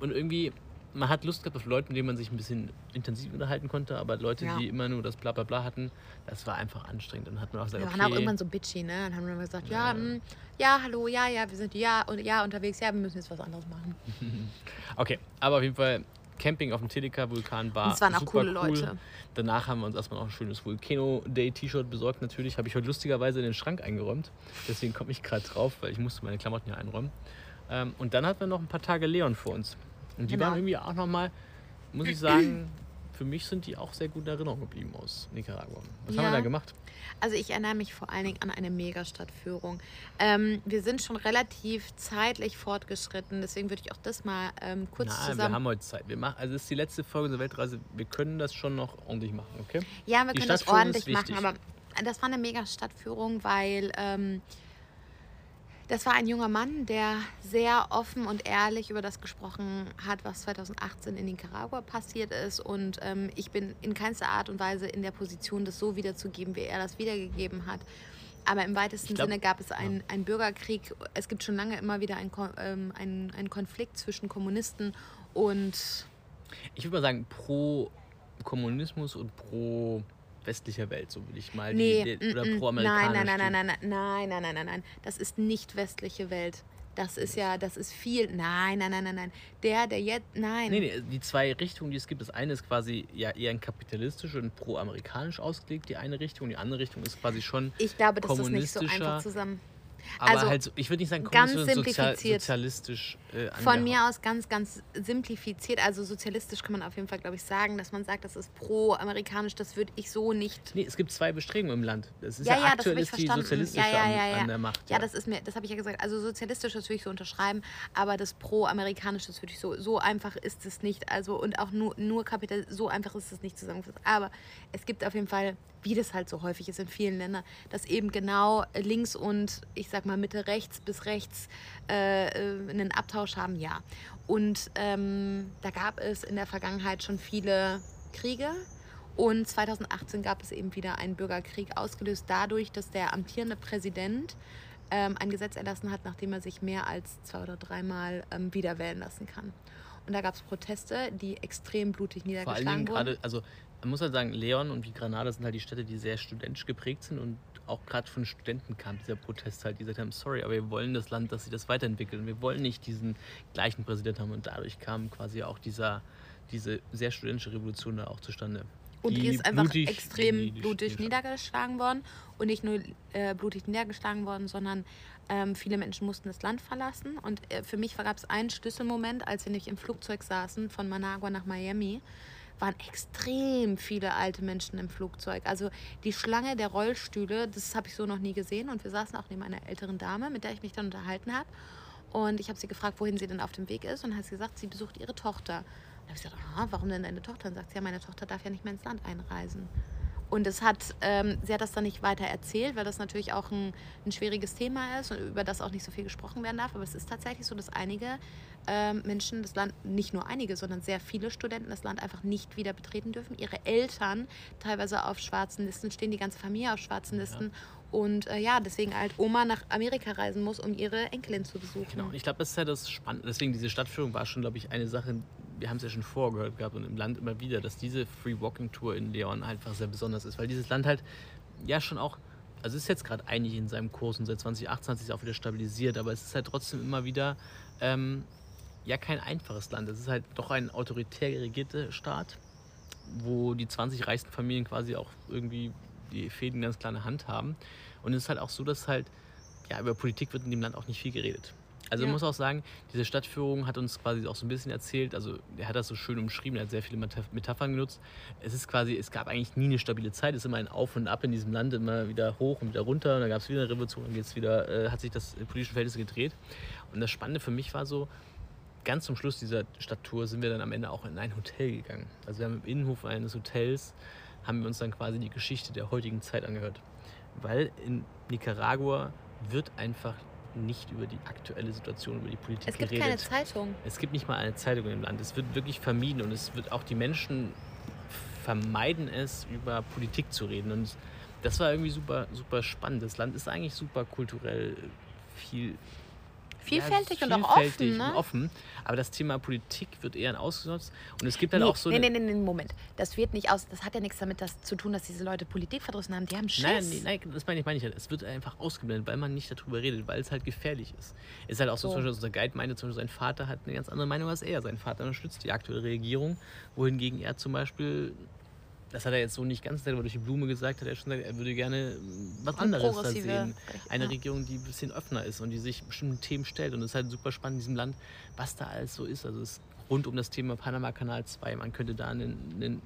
Und irgendwie, man hat Lust gehabt auf Leute, mit denen man sich ein bisschen intensiv unterhalten konnte. Aber Leute, Ja. die immer nur das Blablabla hatten, das war einfach anstrengend. Und dann hat man auch gesagt, wir okay, waren auch irgendwann so bitchy, ne? Dann haben wir gesagt, ja, mm, ja, hallo, ja, ja, wir sind ja und ja unterwegs, ja, wir müssen jetzt was anderes machen. Okay, aber auf jeden Fall Camping auf dem Teleka-Vulkan war es waren auch super coole cool. Leute. Danach haben wir uns erstmal noch ein schönes Volcano Day T-Shirt besorgt. Natürlich habe ich heute lustigerweise in den Schrank eingeräumt. Deswegen komme ich gerade drauf, weil ich musste meine Klamotten ja einräumen. Ähm, und dann hatten wir noch ein paar Tage Leon vor uns. Und die Genau. waren irgendwie auch nochmal, muss ich sagen, für mich sind die auch sehr gut in Erinnerung geblieben aus Nicaragua. Was haben Ja. wir da gemacht? Also ich erinnere mich vor allen Dingen an eine Megastadtführung. Ähm, wir sind schon relativ zeitlich fortgeschritten, deswegen würde ich auch das mal ähm, kurz wir zusammen... haben heute Zeit. Wir machen, also es ist die letzte Folge unserer Weltreise. Wir können das schon noch ordentlich machen, okay? Ja, wir Die können das ordentlich machen, aber das war eine mega Stadtführung, weil ähm, das war ein junger Mann, der sehr offen und ehrlich über das gesprochen hat, was 2018 in Nicaragua passiert ist. Und ähm, ich bin in keinster Art und Weise in der Position, das so wiederzugeben, wie er das wiedergegeben hat. Aber im weitesten glaub- Sinne gab es einen, einen Bürgerkrieg. Es gibt schon lange immer wieder einen, ähm, einen, einen Konflikt zwischen Kommunisten und Ich würde mal sagen, pro Kommunismus und pro westlicher Welt, so würde ich mal. Nee, die, oder mm, mm, pro-amerikanisch. nein, nein, nein, nein, nein, nein, nein, nein, nein, nein. Das ist nicht westliche Welt. Das ist ja, das ist viel. Nein, nein, nein, nein, nein. Der, der jetzt, nein. Nee, nee, die zwei Richtungen, die es gibt, das eine ist quasi ja eher ein kapitalistisch und pro-amerikanisch ausgelegt, die eine Richtung, die andere Richtung ist quasi schon, Ich glaube, das ist nicht so einfach zusammen. Aber Also, halt, ich würde nicht sagen ganz simplifiziert. sozialistisch äh, Von mir aus ganz, ganz simplifiziert. Also sozialistisch kann man auf jeden Fall, glaube ich, sagen, dass man sagt, das ist pro-amerikanisch. Das würde ich so nicht Nee, es gibt zwei Bestrebungen im Land. Das ist Ja, ja, ja, das aktuell ist die verstanden. sozialistische Ja, ja, an, an der Macht. Ja, das ist mir, das habe ich ja gesagt. Also sozialistisch, das würde ich so unterschreiben, aber das pro-amerikanische, das würde ich so, so einfach ist es nicht. Also und auch nur, nur Kapital, so einfach ist es nicht zusammengefasst. Aber es gibt auf jeden Fall, wie das halt so häufig ist in vielen Ländern, dass eben genau links und ich sag mal Mitte rechts bis rechts äh, äh, einen Abtausch haben, ja. Und ähm, da gab es in der Vergangenheit schon viele Kriege. Und 2018 gab es eben wieder einen Bürgerkrieg, ausgelöst dadurch, dass der amtierende Präsident ähm, ein Gesetz erlassen hat, nachdem er sich mehr als zwei oder dreimal ähm, wieder wählen lassen kann. Und da gab es Proteste, die extrem blutig Vor allen niedergeschlagen Dingen wurden. gerade, also man muss halt sagen, Leon und wie Granada sind halt die Städte, die sehr studentisch geprägt sind und auch gerade von Studenten kam dieser Protest halt, die gesagt haben, sorry, aber wir wollen das Land, dass sie das weiterentwickeln. Wir wollen nicht diesen gleichen Präsidenten haben und dadurch kam quasi auch dieser, diese sehr studentische Revolution da auch zustande. Und die, ist einfach blutig extrem blutig niedergeschlagen worden. Und nicht nur äh, blutig niedergeschlagen worden, sondern ähm, viele Menschen mussten das Land verlassen. Und äh, für mich gab es einen Schlüsselmoment, als wir nämlich im Flugzeug saßen von Managua nach Miami, waren extrem viele alte Menschen im Flugzeug. Also die Schlange der Rollstühle, das habe ich so noch nie gesehen. Und wir saßen auch neben einer älteren Dame, mit der ich mich dann unterhalten habe. Und ich habe sie gefragt, wohin sie denn auf dem Weg ist. Und hat sie gesagt, sie besucht ihre Tochter. Da habe ich gesagt, aha, warum denn deine Tochter? Und sagt sie, ja, meine Tochter darf ja nicht mehr ins Land einreisen. Und es hat, ähm, sie hat das dann nicht weiter erzählt, weil das natürlich auch ein, ein schwieriges Thema ist und über das auch nicht so viel gesprochen werden darf. Aber es ist tatsächlich so, dass einige ähm, Menschen das Land, nicht nur einige, sondern sehr viele Studenten das Land einfach nicht wieder betreten dürfen. Ihre Eltern teilweise auf schwarzen Listen stehen, die ganze Familie auf schwarzen Listen. Und äh, ja, deswegen halt Oma nach Amerika reisen muss, um ihre Enkelin zu besuchen. Genau, und ich glaube, das ist ja das Spannende. Deswegen, diese Stadtführung war schon, glaube ich, eine Sache, wir haben es ja schon vorgehört gehabt und im Land immer wieder, dass diese Free Walking Tour in Leon einfach sehr besonders ist, weil dieses Land halt ja schon auch, also ist jetzt gerade einig in seinem Kurs und seit 2018 hat sich auch wieder stabilisiert, aber es ist halt trotzdem immer wieder ähm, ja kein einfaches Land. Es ist halt doch ein autoritär regierter Staat, wo die 20 reichsten Familien quasi auch irgendwie die Fäden ganz klar in der Hand haben. Und es ist halt auch so, dass halt, ja, über Politik wird in dem Land auch nicht viel geredet. Also Ja. man muss auch sagen, diese Stadtführung hat uns quasi auch so ein bisschen erzählt, also er hat das so schön umschrieben, er hat sehr viele Metaph- Metaphern genutzt. Es ist quasi, es gab eigentlich nie eine stabile Zeit, es ist immer ein Auf und Ab in diesem Land, immer wieder hoch und wieder runter, und dann gab es wieder eine Revolution, dann geht's wieder, äh, hat sich das äh, politische Verhältnis gedreht. Und das Spannende für mich war so, ganz zum Schluss dieser Stadttour sind wir dann am Ende auch in ein Hotel gegangen. Also wir haben im Innenhof eines Hotels, haben wir uns dann quasi die Geschichte der heutigen Zeit angehört. Weil in Nicaragua wird einfach nicht über die aktuelle Situation, über die Politik Es gibt geredet. keine Zeitung. Es gibt nicht mal eine Zeitung im Land. Es wird wirklich vermieden und es wird auch die Menschen vermeiden es, über Politik zu reden. Und das war irgendwie super, super spannend. Das Land ist eigentlich super kulturell viel Vielfältig ja, und auch vielfältig offen, ne? und offen. Aber das Thema Politik wird eher ausgenutzt. Und es gibt dann Nee, auch so nee, nee, nee, nee, Moment. Das wird nicht aus. Das hat ja nichts damit das zu tun, dass diese Leute Politik verdrossen haben. Die haben Schiss. Nein, nee, nein, das meine ich, meine ich halt. Es wird einfach ausgeblendet, weil man nicht darüber redet, weil es halt gefährlich ist. Es ist halt auch so, So. zum Beispiel unser Guide meinte, zum Beispiel sein Vater hat eine ganz andere Meinung als er. Sein Vater unterstützt die aktuelle Regierung, wohingegen er zum Beispiel, das hat er jetzt so nicht ganz selber durch die Blume gesagt, hat er schon gesagt, er würde gerne mm, was Eine anderes da sehen. Eine ja. Regierung, die ein bisschen offener ist und die sich bestimmten Themen stellt. Und es ist halt super spannend in diesem Land, was da alles so ist. Also es ist rund um das Thema Panama-Kanal 2. Man könnte da einen, einen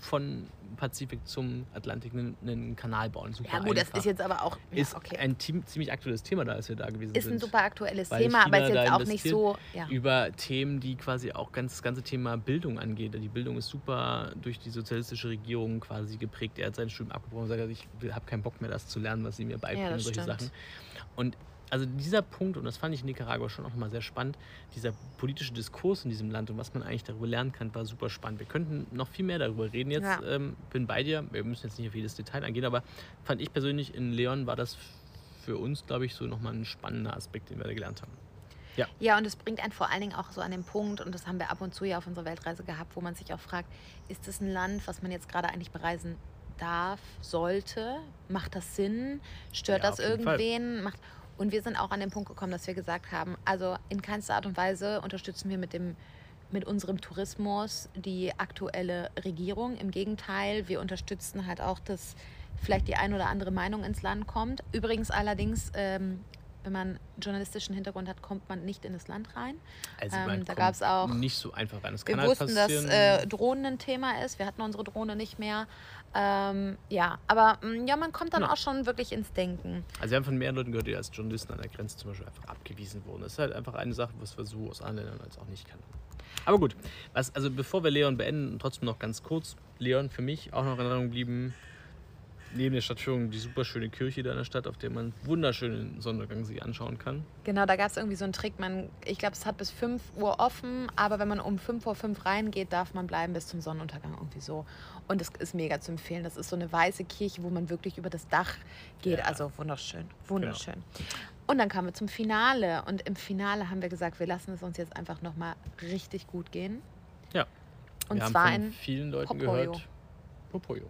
von Pazifik zum Atlantik einen, einen Kanal bauen. Super Ja, gut, das einfach. ist jetzt aber auch. Ja, ist okay. ein ziemlich aktuelles Thema da, als wir da gewesen Ist sind. ein super aktuelles Thema, aber ist jetzt auch nicht so. Ja. Über Themen, die quasi auch ganz, das ganze Thema Bildung angeht. Die Bildung ist super durch die sozialistische Regierung quasi geprägt. Er hat sein Studium abgebrochen und gesagt, ich habe keinen Bock mehr, das zu lernen, was sie mir beibringen Ja, und das solche stimmt. Sachen. Und also dieser Punkt, und das fand ich in Nicaragua schon auch mal sehr spannend, dieser politische Diskurs in diesem Land und was man eigentlich darüber lernen kann, war super spannend. Wir könnten noch viel mehr darüber reden. Jetzt Ja. ähm, bin bei dir, wir müssen jetzt nicht auf jedes Detail eingehen, aber fand ich persönlich in Leon war das für uns, glaube ich, so nochmal ein spannender Aspekt, den wir da gelernt haben. Ja, und es bringt einen vor allen Dingen auch so an den Punkt, und das haben wir ab und zu ja auf unserer Weltreise gehabt, wo man sich auch fragt, ist das ein Land, was man jetzt gerade eigentlich bereisen darf, sollte? Macht das Sinn? Stört Ja, das jeden Fall. irgendwen? Macht und wir sind auch an den Punkt gekommen, dass wir gesagt haben, also in keinster Art und Weise unterstützen wir mit dem mit unserem Tourismus die aktuelle Regierung. Im Gegenteil, wir unterstützen halt auch, dass vielleicht die ein oder andere Meinung ins Land kommt. Übrigens allerdings, ähm, wenn man journalistischen Hintergrund hat, kommt man nicht in das Land rein. Also Ähm, da kommt gab's auch- nicht so einfach rein. Das Wir halt wussten, dass äh, Drohnen ein Thema ist. Wir hatten unsere Drohne nicht mehr. Ähm, ja, aber mh, ja, man kommt dann Ja. auch schon wirklich ins Denken. Also wir haben von mehreren Leuten gehört, die als Journalisten an der Grenze zum Beispiel einfach abgewiesen wurden. Das ist halt einfach eine Sache, was wir so aus anderen Ländern als auch nicht kennen. Aber gut, was, also bevor wir Leon beenden, trotzdem noch ganz kurz. Leon, für mich auch noch in Erinnerung geblieben, neben der Stadtführung die super schöne Kirche da in der Stadt, auf der man wunderschönen Sonnenuntergang sich anschauen kann. Genau, da gab es irgendwie so einen Trick. Man, ich glaube, es hat bis 5 Uhr offen, aber wenn man um 5 Uhr 5 reingeht, darf man bleiben bis zum Sonnenuntergang irgendwie so. Und es ist mega zu empfehlen. Das ist so eine weiße Kirche, wo man wirklich über das Dach geht. Ja. Also wunderschön, wunderschön. Und dann kamen wir zum Finale. Und im Finale haben wir gesagt, wir lassen es uns jetzt einfach nochmal richtig gut gehen. Ja. Und wir zwar haben von in vielen Leuten Popoyo. gehört. Popoyo.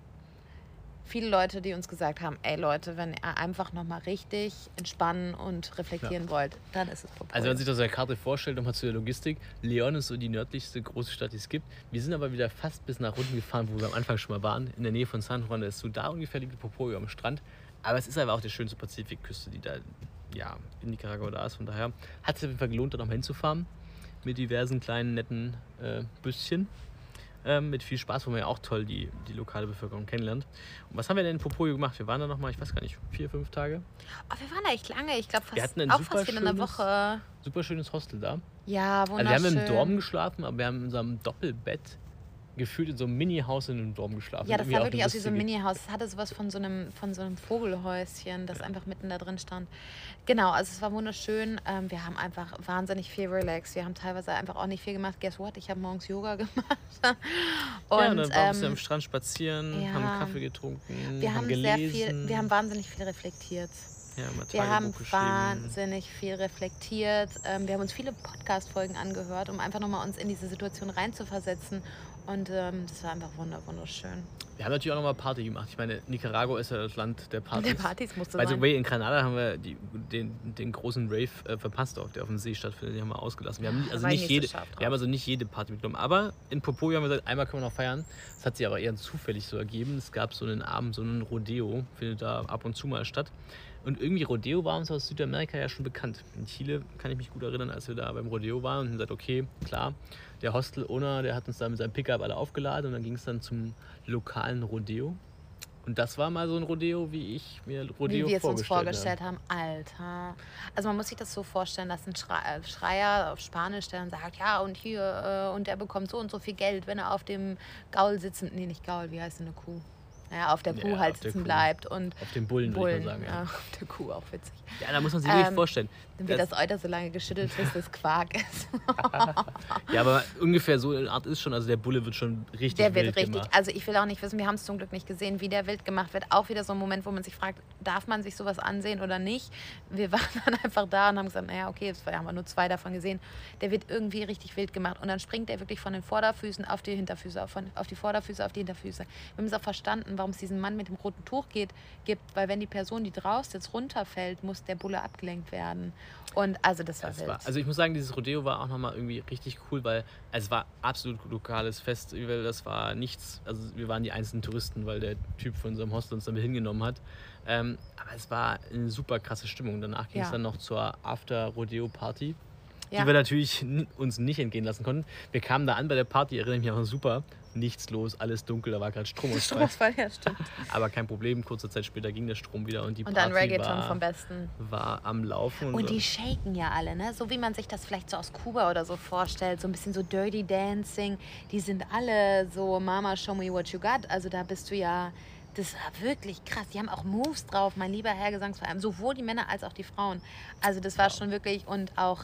Viele Leute, die uns gesagt haben, ey Leute, wenn ihr einfach nochmal richtig entspannen und reflektieren wollt, dann ist es Popoyo. Also wenn man sich das auf der Karte vorstellt, nochmal zu der Logistik. Leon ist so die nördlichste große Stadt, die es gibt. Wir sind aber wieder fast bis nach unten gefahren, wo wir am Anfang schon mal waren. In der Nähe von San Juan. Da ist so da ungefähr liegt Popoyo am Strand. Aber es ist aber auch die schönste Pazifikküste, die da ja, in Nicaragua da ist. Von daher hat es auf jeden Fall gelohnt, da nochmal hinzufahren. Mit diversen kleinen, netten äh, Büsschen. Ähm, mit viel Spaß, wo man ja auch toll die, die lokale Bevölkerung kennenlernt. Und was haben wir denn in Popoyo gemacht? Wir waren da nochmal, ich weiß gar nicht, vier, fünf Tage. oh, wir waren da echt lange, ich glaube Wir fast, hatten ein auch fast wieder eine schönes- Woche. Super schönes Hostel da. Ja, Also wir wunderschön. haben im Dorm geschlafen, aber wir haben in unserem Doppelbett gefühlt in so einem Mini-Haus in einem Dorm geschlafen. Ja, das sah auch wirklich aus wie so ein Mini-Haus. Es hatte sowas von so einem, von so einem Vogelhäuschen, das einfach mitten da drin stand. Genau, also es war wunderschön. Ähm, wir haben einfach wahnsinnig viel relaxed. Wir haben teilweise einfach auch nicht viel gemacht. Guess what? Ich habe morgens Yoga gemacht. Und, ja, und dann waren wir ähm, am Strand spazieren, ja. haben Kaffee getrunken, wir haben sehr gelesen. viel, wir haben wahnsinnig viel reflektiert. ja, Wir haben wahnsinnig viel reflektiert. Ähm, wir haben uns viele Podcast-Folgen angehört, um einfach nochmal uns in diese Situation reinzuversetzen. Und ähm, das war einfach wunder wunderschön. Wir haben natürlich auch nochmal Party gemacht. Ich meine, Nicaragua ist ja das Land der Partys. Der Partys musste By the sein. way, in Granada haben wir die, den, den großen Rave äh, verpasst, auf der auf dem See stattfindet. Den haben wir ausgelassen. Wir haben, also nicht nicht so jede, drauf. wir haben also nicht jede Party mitgenommen. Aber in Popoyo haben wir gesagt, einmal können wir noch feiern. Das hat sich aber eher zufällig so ergeben. Es gab so einen Abend, so einen Rodeo, findet da ab und zu mal statt. Und irgendwie Rodeo war uns aus Südamerika ja schon bekannt. In Chile kann ich mich gut erinnern, als wir da beim Rodeo waren und haben gesagt, okay, klar, der Hostel-Owner, der hat uns da mit seinem Pickup alle aufgeladen und dann ging es dann zum lokalen Rodeo. Und das war mal so ein Rodeo, wie ich mir Rodeo Wie wir es uns vorgestellt, vorgestellt haben. Alter. Also man muss sich das so vorstellen, dass ein äh, Schreier auf Spanisch, der dann sagt, ja und hier, äh, und der bekommt so und so viel Geld, wenn er auf dem Gaul sitzen, nee, nicht Gaul, wie heißt denn eine Kuh? Naja, auf der Ja, Kuh auf halt der sitzen Kuh. bleibt und Auf den Bullen, würde Bullen. ich mal sagen. ja. Ja. auf der Kuh, auch witzig. ja, da muss man sich wirklich Ähm, vorstellen. Dann wird Das- das Euter so lange geschüttelt, bis das Quark ist. Ja, aber ungefähr so eine Art ist schon, also der Bulle wird schon richtig Der wird wild richtig, gemacht. also ich will auch nicht wissen, wir haben es zum Glück nicht gesehen, wie der wild gemacht wird. Auch wieder so ein Moment, wo man sich fragt, darf man sich sowas ansehen oder nicht? Wir waren dann einfach da und haben gesagt, naja, okay, jetzt haben wir nur zwei davon gesehen. Der wird irgendwie richtig wild gemacht und dann springt er wirklich von den Vorderfüßen auf die Hinterfüße, auf, auf die Vorderfüße, auf die Hinterfüße. Wir haben es auch verstanden, warum es diesen Mann mit dem roten Tuch geht, gibt, weil wenn die Person, die draußen jetzt runterfällt, muss der Bulle abgelenkt werden. Und also das war Das war, also ich muss sagen, dieses Rodeo war auch nochmal irgendwie richtig cool, weil also es war absolut lokales Festival. Das war nichts, also wir waren die einzelnen Touristen, weil der Typ von unserem Hostel uns damit hingenommen hat. Ähm, aber es war eine super krasse Stimmung. Danach ging es Ja. dann noch zur After-Rodeo-Party, Ja. die wir natürlich uns nicht entgehen lassen konnten. Wir kamen da an bei der Party, erinnere ich mich auch noch super. Nichts los, alles dunkel, da war gerade Stromausfall. Stromausfall, ja, stimmt. aber kein Problem, kurze Zeit später ging der Strom wieder und die Und Party dann Reggaeton war, vom Besten. war am Laufen. Und die shaken ja alle, ne? So wie man sich das vielleicht so aus Kuba oder so vorstellt. So ein bisschen so Dirty Dancing. Die sind alle so Mama, show me what you got. Also da bist du ja. Das war wirklich krass. Die haben auch Moves drauf, mein lieber Herr Gesangsverein. Sowohl die Männer als auch die Frauen. Also das war schon wirklich. Und auch.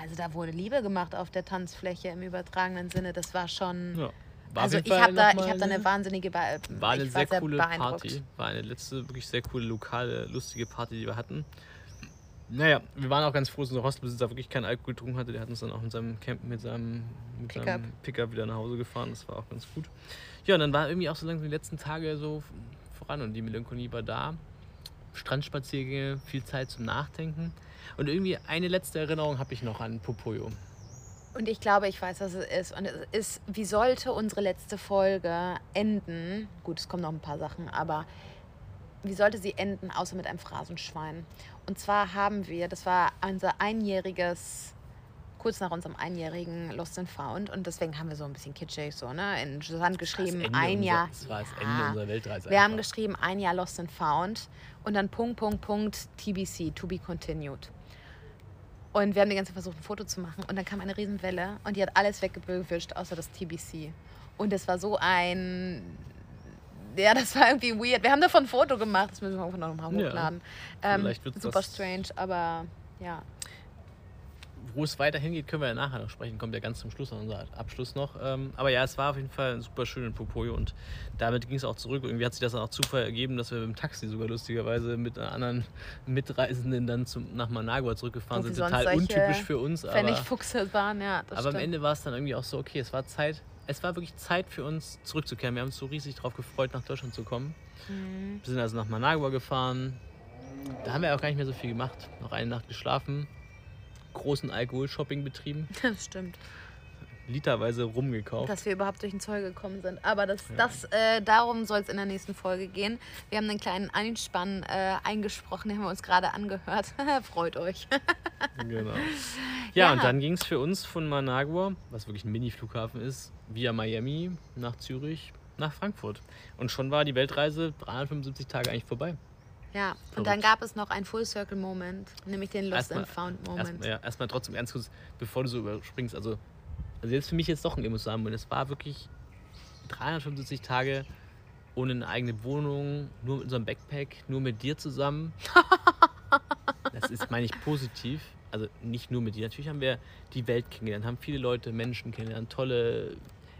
Also da wurde Liebe gemacht auf der Tanzfläche im übertragenen Sinne. Das war schon. ja. War also ich habe da, ich hab da eine wahnsinnige. Be War eine sehr war coole. Party. War eine letzte wirklich sehr coole, lokale, lustige Party, die wir hatten. Naja, wir waren auch ganz froh, dass unser Hostelbesitzer wirklich keinen Alkohol getrunken hatte. Der hat uns dann auch mit seinem Camp, mit seinem, mit Pickup. seinem Pickup wieder nach Hause gefahren. Das war auch ganz gut. Ja, und dann war irgendwie auch so langsam die letzten Tage so voran und die Melancholie war da. Strandspaziergänge, viel Zeit zum Nachdenken. Und irgendwie eine letzte Erinnerung habe ich noch an Popoyo. Und ich glaube, ich weiß, was es ist. Und es ist, wie sollte unsere letzte Folge enden? Gut, es kommen noch ein paar Sachen, aber wie sollte sie enden, außer mit einem Phrasenschwein? Und zwar haben wir, das war unser einjähriges, kurz nach unserem einjährigen Lost and Found. Und deswegen haben wir so ein bisschen kitschig so, ne? In Sand geschrieben, ein Jahr. Das war das Ja. Ende unserer Weltreise. Wir haben einfach. geschrieben, ein Jahr Lost and Found und dann Punkt, Punkt, Punkt, TBC, to be continued. Und wir haben die ganze Zeit versucht, ein Foto zu machen und dann kam eine Riesenwelle und die hat alles weggewischt, außer das TBC. Und es war so ein... Ja, das war irgendwie weird. Wir haben davon ein Foto gemacht, das müssen wir irgendwann noch mal Ja. hochladen. Ähm, Vielleicht wird's super das- strange, aber ja. Wo es weiter hingeht, können wir ja nachher noch sprechen. Kommt ja ganz zum Schluss, unser Abschluss noch. Ähm, aber ja, es war auf jeden Fall super schön in Popoyo und damit ging es auch zurück. Irgendwie hat sich das dann auch Zufall ergeben, dass wir mit dem Taxi sogar lustigerweise mit einer anderen Mitreisenden dann zum, nach Managua zurückgefahren sind. Total untypisch für uns, aber, Pfennigfuchse waren, ja, aber am stimmt. Ende war es dann irgendwie auch so, okay, es war Zeit. Es war wirklich Zeit für uns zurückzukehren. Wir haben uns so riesig darauf gefreut, nach Deutschland zu kommen. Mhm. Wir sind also nach Managua gefahren. Da haben wir auch gar nicht mehr so viel gemacht. Noch eine Nacht geschlafen. Großen Alkohol-Shopping betrieben. Das stimmt. literweise rumgekauft. dass wir überhaupt durch den Zoll gekommen sind. Aber das, Ja. das, äh, darum soll es in der nächsten Folge gehen. Wir haben einen kleinen Einspann äh, eingesprochen, den haben wir uns gerade angehört. Freut euch. genau. Ja, Ja. und dann ging es für uns von Managua, was wirklich ein Mini-Flughafen ist, via Miami nach Zürich nach Frankfurt. Und schon war die Weltreise 375 Tage eigentlich vorbei. Ja, und Verrückt. dann gab es noch einen Full-Circle-Moment, nämlich den Lost Erstmal- and Found-Moment. Erstmal, ja, erstmal trotzdem ganz kurz, bevor du so überspringst. Also, also jetzt für mich jetzt doch ein emotionaler Moment. Es war wirklich 375 Tage ohne eine eigene Wohnung, nur mit unserem Backpack, nur mit dir zusammen. Das ist, meine ich, positiv. Also nicht nur mit dir. Natürlich haben wir die Welt kennengelernt, haben viele Leute, Menschen kennengelernt, tolle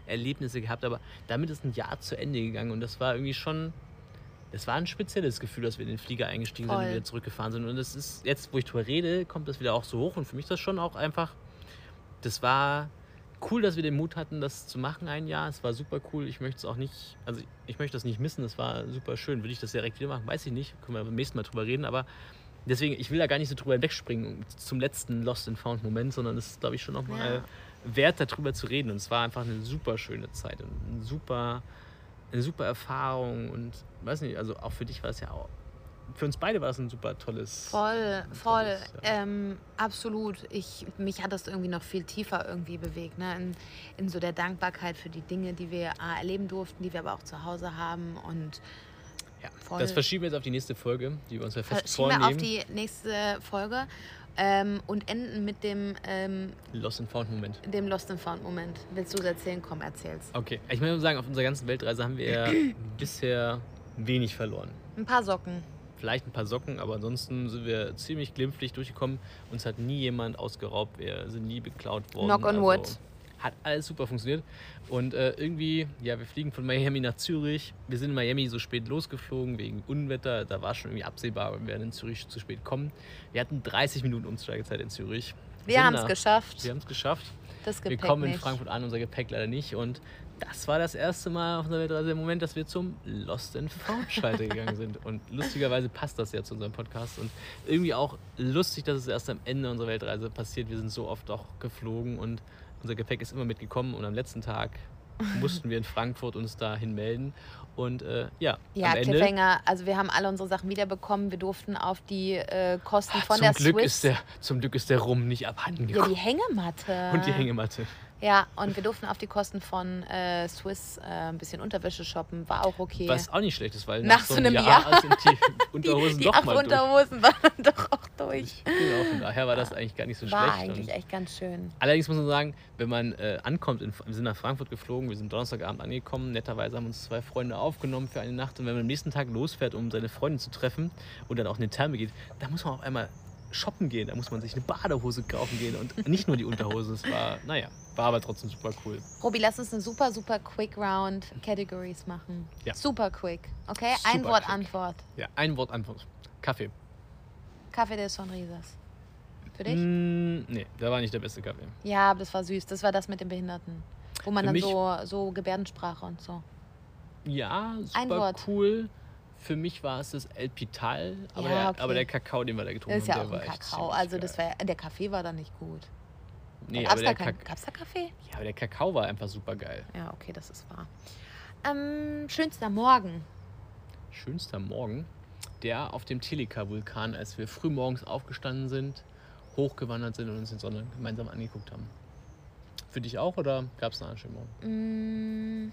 Erlebnisse gehabt, aber damit ist ein Jahr zu Ende gegangen und das war irgendwie schon, das war ein spezielles Gefühl, dass wir in den Flieger eingestiegen sind Voll. und wieder zurückgefahren sind. Und das ist, jetzt wo ich drüber rede, kommt das wieder auch so hoch und für mich ist das schon auch einfach, das war cool, dass wir den Mut hatten, das zu machen ein Jahr. Es war super cool. Ich möchte es auch nicht, also ich möchte das nicht missen. Es war super schön. Will ich das direkt wieder machen? Weiß ich nicht. Können wir beim nächsten Mal drüber reden. Aber deswegen, ich will da gar nicht so drüber wegspringen zum letzten Lost and Found Moment, sondern es ist, glaube ich, schon nochmal Ja. wert, darüber zu reden. Und es war einfach eine super schöne Zeit und ein super, eine super Erfahrung. Und weiß nicht, also auch für dich war es ja auch, für uns beide war es ein super tolles. Voll, voll, tolles, ja. ähm, absolut. Ich, mich hat das irgendwie noch viel tiefer irgendwie bewegt, ne? in, in so der Dankbarkeit für die Dinge, die wir erleben durften, die wir aber auch zu Hause haben und Ja, voll. das verschieben wir jetzt auf die nächste Folge, die wir uns ja fest verschieben wir vornehmen. auf die nächste Folge ähm, und enden mit dem, ähm, Lost and Found Moment. dem Lost and Found Moment. Willst du es erzählen? Komm, erzähl's. Okay, ich muss sagen, auf unserer ganzen Weltreise haben wir ja bisher wenig verloren. Ein paar Socken. Vielleicht ein paar Socken, aber ansonsten sind wir ziemlich glimpflich durchgekommen. Uns hat nie jemand ausgeraubt, wir sind nie beklaut worden. Knock on also wood. Hat alles super funktioniert. Und äh, irgendwie, ja, wir fliegen von Miami nach Zürich. Wir sind in Miami so spät losgeflogen wegen Unwetter. Da war schon irgendwie absehbar, wir werden in Zürich zu spät kommen. Wir hatten 30 Minuten Umsteigezeit in Zürich. Wir haben es geschafft. Wir haben es geschafft. Das Wir Gepäck kommen in nicht. Frankfurt an, unser Gepäck leider nicht. Und das war das erste Mal auf unserer Weltreise der Moment, dass wir zum Lost and Found Schalter gegangen sind. Und lustigerweise passt das ja zu unserem Podcast. Und irgendwie auch lustig, dass es erst am Ende unserer Weltreise passiert. Wir sind so oft auch geflogen und unser Gepäck ist immer mitgekommen. Und am letzten Tag mussten wir in Frankfurt uns dahin melden. Und äh, ja, Ja, am Ende. Cliffhanger. Also wir haben alle unsere Sachen wiederbekommen. Wir durften auf die äh, Kosten von zum, der Glück Swiss... ist der, zum Glück ist der Rum nicht abhanden ja, gekommen. die Hängematte. und die Hängematte. Ja, und wir durften auf die Kosten von äh, Swiss äh, ein bisschen Unterwäsche shoppen. War auch okay. Was auch nicht schlecht ist, weil Nach nach, so einem Jahr, Jahr. sind die Unterhosen die doch acht mal durch. Unterhosen waren dann doch auch durch. Genau, von daher war das eigentlich gar nicht so War schlecht. eigentlich Und echt ganz schön. allerdings muss man sagen, wenn man äh, ankommt, in, wir sind nach Frankfurt geflogen, wir sind Donnerstagabend angekommen, netterweise haben uns zwei Freunde aufgenommen für eine Nacht und wenn man am nächsten Tag losfährt, um seine Freundin zu treffen und dann auch in den Therme geht, da muss man auf einmal shoppen gehen, da muss man sich eine Badehose kaufen gehen und nicht nur die Unterhose. Es war, naja, war aber trotzdem super cool. Robi, lass uns eine super, super quick Round Categories machen. Ja. Super quick. Okay? Ein Super Wort quick. Antwort. Ja, ein Wort Antwort. Kaffee. Kaffee des Sonrisas. Für dich? Mm, nee, der war nicht der beste Kaffee. Ja, aber das war süß. Das war das mit den Behinderten. Wo man Für dann so, so Gebärdensprache und so. Ja, Ein super Wort. cool. Für mich war es das El Pital, aber, Ja, der, okay. aber der Kakao, den wir da getrunken ja haben, auch der war echt Kakao. ziemlich Also das war, der Kaffee war da nicht gut. Nee, Gab's aber da der, kein, gab's da Kaffee? ja, aber der Kakao war einfach super geil. Ja, okay, das ist wahr. Ähm, schönster Morgen. Schönster Morgen, der auf dem Telika-Vulkan, als wir früh morgens aufgestanden sind, hochgewandert sind und uns die Sonne gemeinsam angeguckt haben. Für dich auch oder gab es einen anderen schönen Morgen? Mm.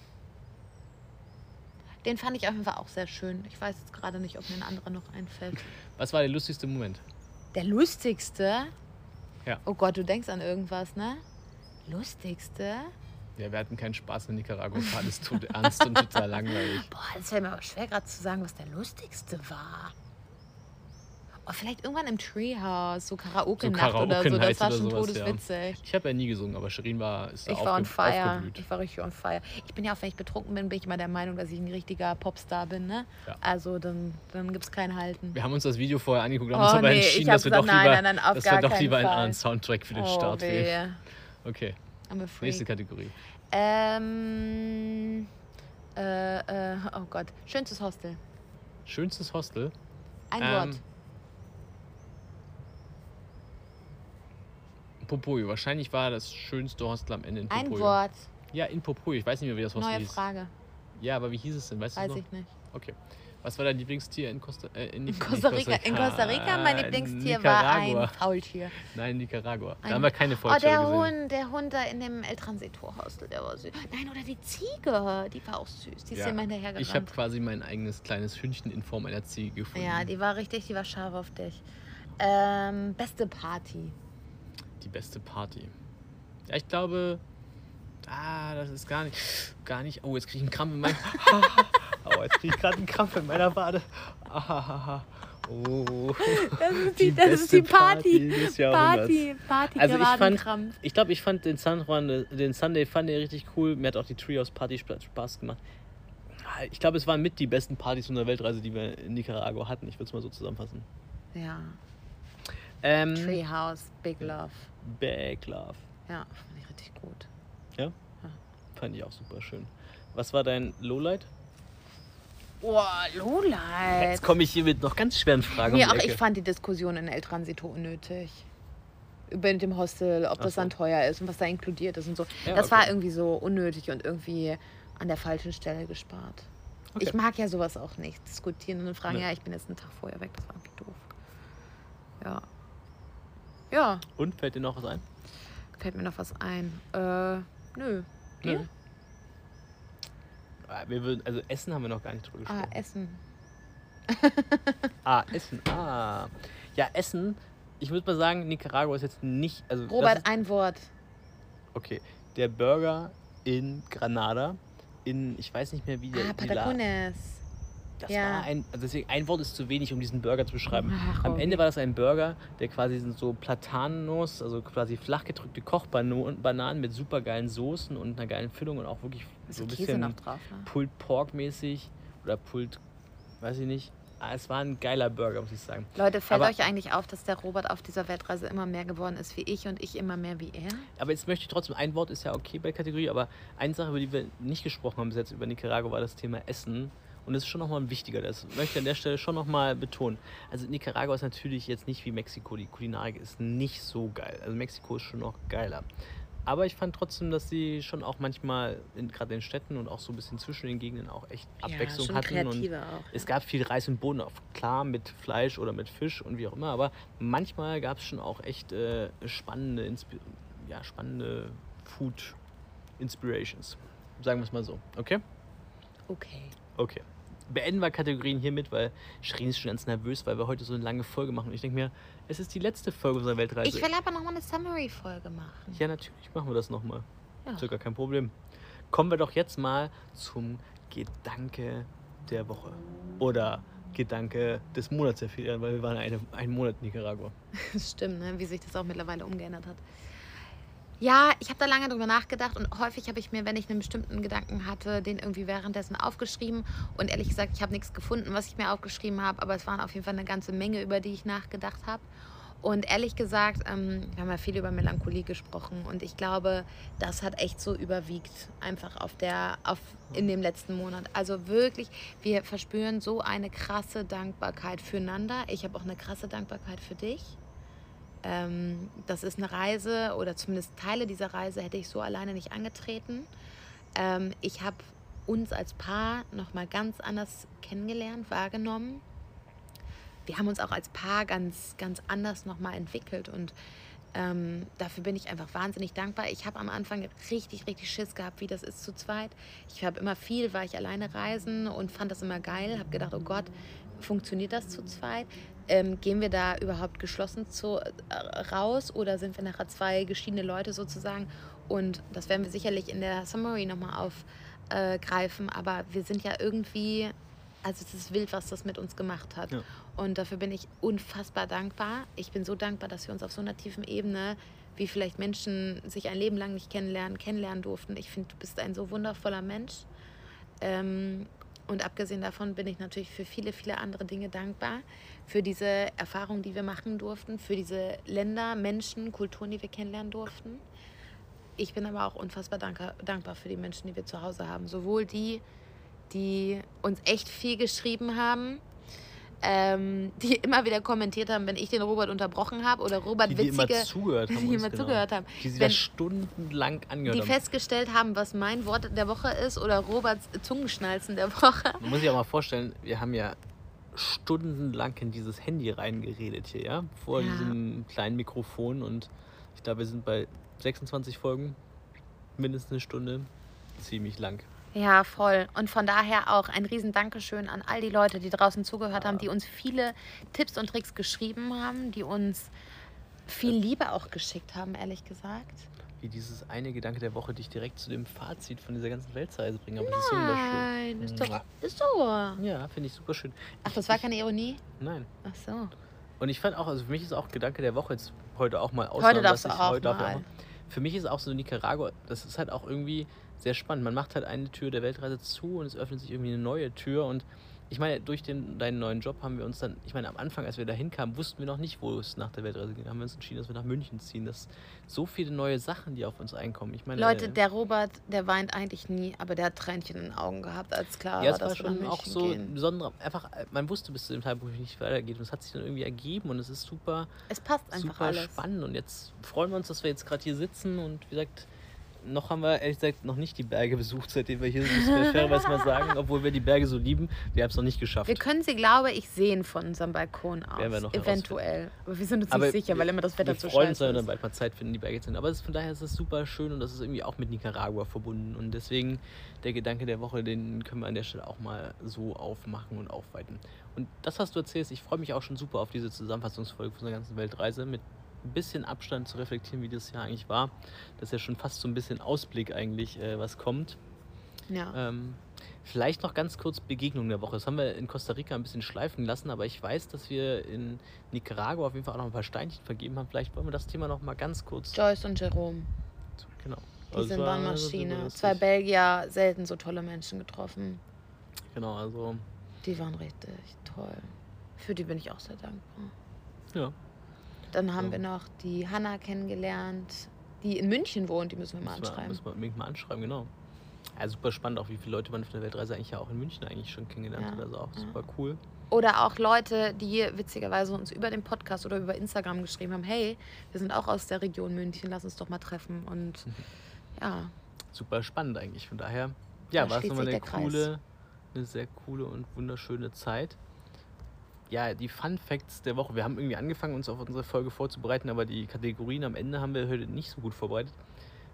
Den fand ich auf jeden Fall auch sehr schön. Ich weiß jetzt gerade nicht, ob mir ein anderer noch einfällt. Was war der lustigste Moment? Der lustigste? Ja. Oh Gott, du denkst an irgendwas, ne? Lustigste? Ja, wir hatten keinen Spaß in Nicaragua, alles tot ernst und total langweilig. Boah, das fällt mir aber schwer gerade zu sagen, was der lustigste war. Oh, vielleicht irgendwann im Treehouse, so Karaoke-Nacht oder so. Das war schon sowas, ja. todeswitzig. Ich habe ja nie gesungen, aber Shirin war ist da Ich war on fire. aufgeblüht. Ich war richtig on fire. Ich bin ja auch, wenn ich betrunken bin, bin ich immer der Meinung, dass ich ein richtiger Popstar bin. Ne? Ja. Also dann, dann gibt es kein Halten. Wir haben uns das Video vorher angeguckt, haben Oh, uns aber nee, entschieden, dass wir gesagt, doch lieber, nein, nein, dass wir doch lieber einen anderen Soundtrack für den oh, Start wählen. Okay, I'm a nächste. Kategorie. Ähm, äh, äh, oh Gott. Schönstes Hostel. Schönstes Hostel. Ein Ähm, Wort. Popoyo. Wahrscheinlich war das schönste Hostel am Ende in Ein Popoyo. Wort. Ja, in Popoyo. Ich weiß nicht mehr, wie das Hostel Neue hieß. Frage. Ja, aber wie hieß es denn? Weißt du Weiß noch? ich nicht. Okay. Was war dein Lieblingstier in Costa, äh, in, In Costa Rica, in Costa Rica mein Lieblingstier war Nicaragua. ein Faultier. Nein, Nicaragua. Da Ein- haben wir keine Oh, Faultiere der gesehen. Hund, der Hund da in dem El Transito Hostel, der war süß. Nein, oder die Ziege, die war auch süß. Die ist Ja, immer hinterher Ich habe quasi mein eigenes kleines Hündchen in Form einer Ziege gefunden. Ja, die war richtig, die war scharf auf dich. Ähm, beste Party. Die beste Party. Ja, ich glaube. Ah, das ist gar nicht. Gar nicht. Oh, jetzt kriege ich einen Krampf in meinem. oh, jetzt kriege ich gerade einen Krampf in meiner Wade. Ah, oh. Das ist Die die, das ist die Party. Party. Party, Party, Also ich fand, Krampf. ich glaube, ich fand den San Juan, den Sunday Fun Day richtig cool. Mir hat auch die Treehouse Party Spa- Spaß gemacht. Ich glaube, es waren mit die besten Partys unserer Weltreise, die wir in Nicaragua hatten. Ich würde es mal so zusammenfassen. Ja, Ähm, Treehouse, Big Love. Bag Love. Ja, fand ich richtig gut. Fand ich auch super schön. Was war dein Lowlight? Oh, Lowlight. Jetzt komme ich hier mit noch ganz schweren Fragen. Nee, um auch ich fand die Diskussion in El Transito unnötig. Über dem Hostel, ob Ach das so. dann teuer ist und was da inkludiert ist und so. Ja, das okay. war irgendwie so unnötig und irgendwie an der falschen Stelle gespart. Okay. Ich mag ja sowas auch nicht. Diskutieren und dann fragen, Nee. ja, ich bin jetzt einen Tag vorher weg, das war irgendwie doof. Ja. Ja, Und fällt dir noch was ein? fällt mir noch was ein. Äh, nö. Nö. Ah, Wir würden, also Essen haben wir noch gar nicht drüber Ah, gesprochen. Essen. Ah, Essen. Ah. Ja, Essen. Ich würde mal sagen, Nicaragua ist jetzt nicht. Also Robert, ist, ein Wort. okay. Der Burger in Granada. In, ich weiß nicht mehr, wie der. Ah, Patagones. Das Ja. war ein, also deswegen, ein Wort ist zu wenig, um diesen Burger zu beschreiben. Ach, Am Robby. Ende war das ein Burger, der quasi sind so Platanos, also quasi flach gedrückte Kochbananen mit super geilen Soßen und einer geilen Füllung und auch wirklich Ist so ein bisschen noch drauf, ne? Pulled Pork mäßig oder Pulled, weiß ich nicht. Ah, es war ein geiler Burger, muss ich sagen. Leute, fällt Aber- euch eigentlich auf, dass der Robert auf dieser Weltreise immer mehr geworden ist wie ich und ich immer mehr wie er? Aber jetzt möchte ich trotzdem, ein Wort ist ja okay bei der Kategorie, aber eine Sache, über die wir nicht gesprochen haben bis jetzt über Nicaragua, war das Thema Essen. Und das ist schon nochmal ein wichtiger, das möchte ich an der Stelle schon nochmal betonen. Also Nicaragua ist natürlich jetzt nicht wie Mexiko, die Kulinarik ist nicht so geil. Also Mexiko ist schon noch geiler. Aber ich fand trotzdem, dass sie schon auch manchmal, in, gerade in Städten und auch so ein bisschen zwischen den Gegenden auch echt Abwechslung schon hatten. Und auch. es gab viel Reis und Bohnen, auf, klar mit Fleisch oder mit Fisch und wie auch immer, aber manchmal gab es schon auch echt äh, spannende, Inspi ja, spannende Food Inspirations. Sagen wir es mal so. Okay? Okay. Okay. Beenden wir Kategorien hiermit, weil Shirin ist schon ganz nervös, weil wir heute so eine lange Folge machen. Und ich denke mir, es ist die letzte Folge unserer Weltreise. Ich will aber nochmal eine Summary-Folge machen. ja, natürlich machen wir das nochmal. Ja. Ist ja gar kein Problem. Kommen wir doch jetzt mal zum Gedanke der Woche. Oder Gedanke des Monats, weil wir waren eine, einen Monat in Nicaragua. Stimmt, ne? wie sich das auch mittlerweile umgeändert hat. Ja, ich habe da lange drüber nachgedacht und häufig habe ich mir, wenn ich einen bestimmten Gedanken hatte, den irgendwie währenddessen aufgeschrieben. Und ehrlich gesagt, ich habe nichts gefunden, was ich mir aufgeschrieben habe, aber es waren auf jeden Fall eine ganze Menge, über die ich nachgedacht habe. Und ehrlich gesagt, ähm, wir haben ja viel über Melancholie gesprochen und ich glaube, das hat echt so überwiegt, einfach auf der, auf, in dem letzten Monat. Also wirklich, wir verspüren so eine krasse Dankbarkeit füreinander. Ich habe auch eine krasse Dankbarkeit für dich. Ähm, das ist eine Reise oder zumindest Teile dieser Reise hätte ich so alleine nicht angetreten. Ähm, ich habe uns als Paar nochmal ganz anders kennengelernt, wahrgenommen wir haben uns auch als Paar ganz, ganz anders nochmal entwickelt und ähm, dafür bin ich einfach wahnsinnig dankbar. Ich habe am Anfang richtig, richtig Schiss gehabt, wie das ist zu zweit. Ich habe immer viel, war ich alleine reisen und fand das immer geil. Habe gedacht, oh Gott, funktioniert das zu zweit? Ähm, gehen wir da überhaupt geschlossen zu, äh, raus oder sind wir nachher zwei geschiedene Leute sozusagen? Und das werden wir sicherlich in der Summary nochmal aufgreifen. Äh, aber wir sind ja irgendwie also es ist wild, was das mit uns gemacht hat. Ja. Und dafür bin ich unfassbar dankbar. Ich bin so dankbar, dass wir uns auf so einer tiefen Ebene, wie vielleicht Menschen sich ein Leben lang nicht kennenlernen, kennenlernen durften. Ich finde, du bist ein so wundervoller Mensch. Ähm, und abgesehen davon bin ich natürlich für viele, viele andere Dinge dankbar. Für diese Erfahrungen, die wir machen durften, für diese Länder, Menschen, Kulturen, die wir kennenlernen durften. Ich bin aber auch unfassbar dankbar für die Menschen, die wir zu Hause haben. Sowohl die, die uns echt viel geschrieben haben. Ähm, die immer wieder kommentiert haben, wenn ich den Robert unterbrochen habe oder Robert die, witzige, die immer zugehört haben, die immer genau. zugehört haben, die sich da stundenlang angehört die haben, die festgestellt haben, was mein Wort der Woche ist oder Roberts Zungenschnalzen der Woche. Man muss sich auch mal vorstellen, wir haben ja stundenlang in dieses Handy reingeredet hier, ja, vor ja. diesem kleinen Mikrofon und ich glaube, wir sind bei 26 Folgen, mindestens eine Stunde, ziemlich lang. Ja, voll. Und von daher auch ein riesen Dankeschön an all die Leute, die draußen zugehört haben, die uns viele Tipps und Tricks geschrieben haben, die uns viel Liebe auch geschickt haben, ehrlich gesagt. Wie dieses eine Gedanke der Woche dich direkt zu dem Fazit von dieser ganzen Weltreise bringen. Aber das ist wunderschön. Ist doch, ist so. Ja, finde ich super schön. Ach, das war keine Ironie? Nein. Ach so. Und ich fand auch, also für mich ist auch Gedanke der Woche jetzt heute auch mal Ausnahme, Heute darfst du auch heute mal. Für mich ist auch so Nicaragua, das ist halt auch irgendwie sehr spannend. Man macht halt eine Tür der Weltreise zu und es öffnet sich irgendwie eine neue Tür. Und ich meine, durch den, deinen neuen Job haben wir uns dann, ich meine, am Anfang, als wir da hinkamen, wussten wir noch nicht, wo es nach der Weltreise geht. Haben wir uns entschieden, dass wir nach München ziehen. Das so viele neue Sachen, die auf uns einkommen. Ich meine, Leute, der Robert, der weint eigentlich nie, aber der hat Tränchen in den Augen gehabt, als klar ja, war, dass war schon auch so gehen. besonders, einfach, man wusste bis zu dem Zeitpunkt nicht weitergeht und es hat sich dann irgendwie ergeben und es ist super, es passt einfach super alles. spannend und jetzt freuen wir uns, dass wir jetzt gerade hier sitzen und wie gesagt, noch haben wir ehrlich gesagt noch nicht die Berge besucht, seitdem wir hier sind, müssen wir fairerweise mal sagen, obwohl wir die Berge so lieben. Wir haben es noch nicht geschafft. Wir können sie, glaube ich, sehen von unserem Balkon aus. Werden wir noch Eventuell. Aber wir sind uns Aber nicht sicher, weil immer das Wetter zu scheiße ist. Wir freuen uns, wenn wir dann bald mal Zeit finden, die Berge zu sehen. Aber von daher ist es super schön und das ist irgendwie auch mit Nicaragua verbunden. Und deswegen der Gedanke der Woche, den können wir an der Stelle auch mal so aufmachen und aufweiten. Und das, was du erzählst, ich freue mich auch schon super auf diese Zusammenfassungsfolge von der ganzen Weltreise mit ein bisschen Abstand zu reflektieren, wie das Jahr eigentlich war. Das ist ja schon fast so ein bisschen Ausblick eigentlich, äh, was kommt. Ja. Ähm, vielleicht noch ganz kurz Begegnung der Woche. Das haben wir in Costa Rica ein bisschen schleifen lassen, aber ich weiß, dass wir in Nicaragua auf jeden Fall auch noch ein paar Steinchen vergeben haben. Vielleicht wollen wir das Thema noch mal ganz kurz. Joyce und Jerome. Genau. Die also sind Bahnmaschine. Zwei Belgier, selten so tolle Menschen getroffen. Genau, also. Die waren richtig toll. Für die bin ich auch sehr dankbar. Ja. Dann haben ja. wir noch die Hanna kennengelernt, die in München wohnt. Die müssen wir mal müssen anschreiben. Wir, müssen wir unbedingt mal anschreiben, genau. Ja, super spannend, auch wie viele Leute man von der Weltreise eigentlich ja auch in München eigentlich schon kennengelernt ja. hat. Also auch super cool. Oder auch Leute, die witzigerweise uns über den Podcast oder über Instagram geschrieben haben, hey, wir sind auch aus der Region München, lass uns doch mal treffen. Und ja. Super spannend eigentlich. Von daher, ja, war es nochmal eine coole, eine sehr coole und wunderschöne Zeit ja, die Fun Facts der Woche. Wir haben irgendwie angefangen, uns auf unsere Folge vorzubereiten, aber die Kategorien am Ende haben wir heute nicht so gut vorbereitet.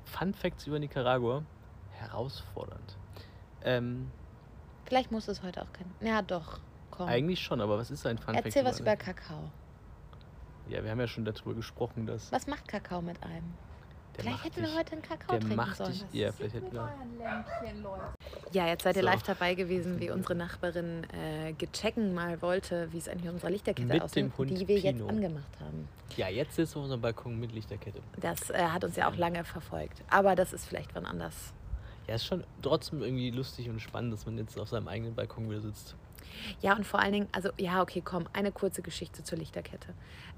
Fun Facts über Nicaragua. Herausfordernd. Ähm, Vielleicht muss es heute auch kennen. Ja, doch. Komm. Eigentlich schon, aber was ist ein Fun Fact? Erzähl was über Kakao. Ja, wir haben ja schon darüber gesprochen, dass. Was macht Kakao mit einem? Der vielleicht hätten wir heute einen Kakao der trinken macht sollen. Dich, ja, vielleicht hätten wir. Ja, jetzt seid ihr so. live dabei gewesen, wie unsere Nachbarin äh, gechecken mal wollte, wie es eigentlich mit unserer Lichterkette mit aussieht, die wir Pino. jetzt angemacht haben. Ja, jetzt sitzen wir auf unserem Balkon mit Lichterkette. Das äh, hat uns ja auch lange verfolgt. Aber das ist vielleicht wann anders. Ja, ist schon trotzdem irgendwie lustig und spannend, dass man jetzt auf seinem eigenen Balkon wieder sitzt. Ja, und vor allen Dingen, also ja, okay, komm, eine kurze Geschichte zur Lichterkette.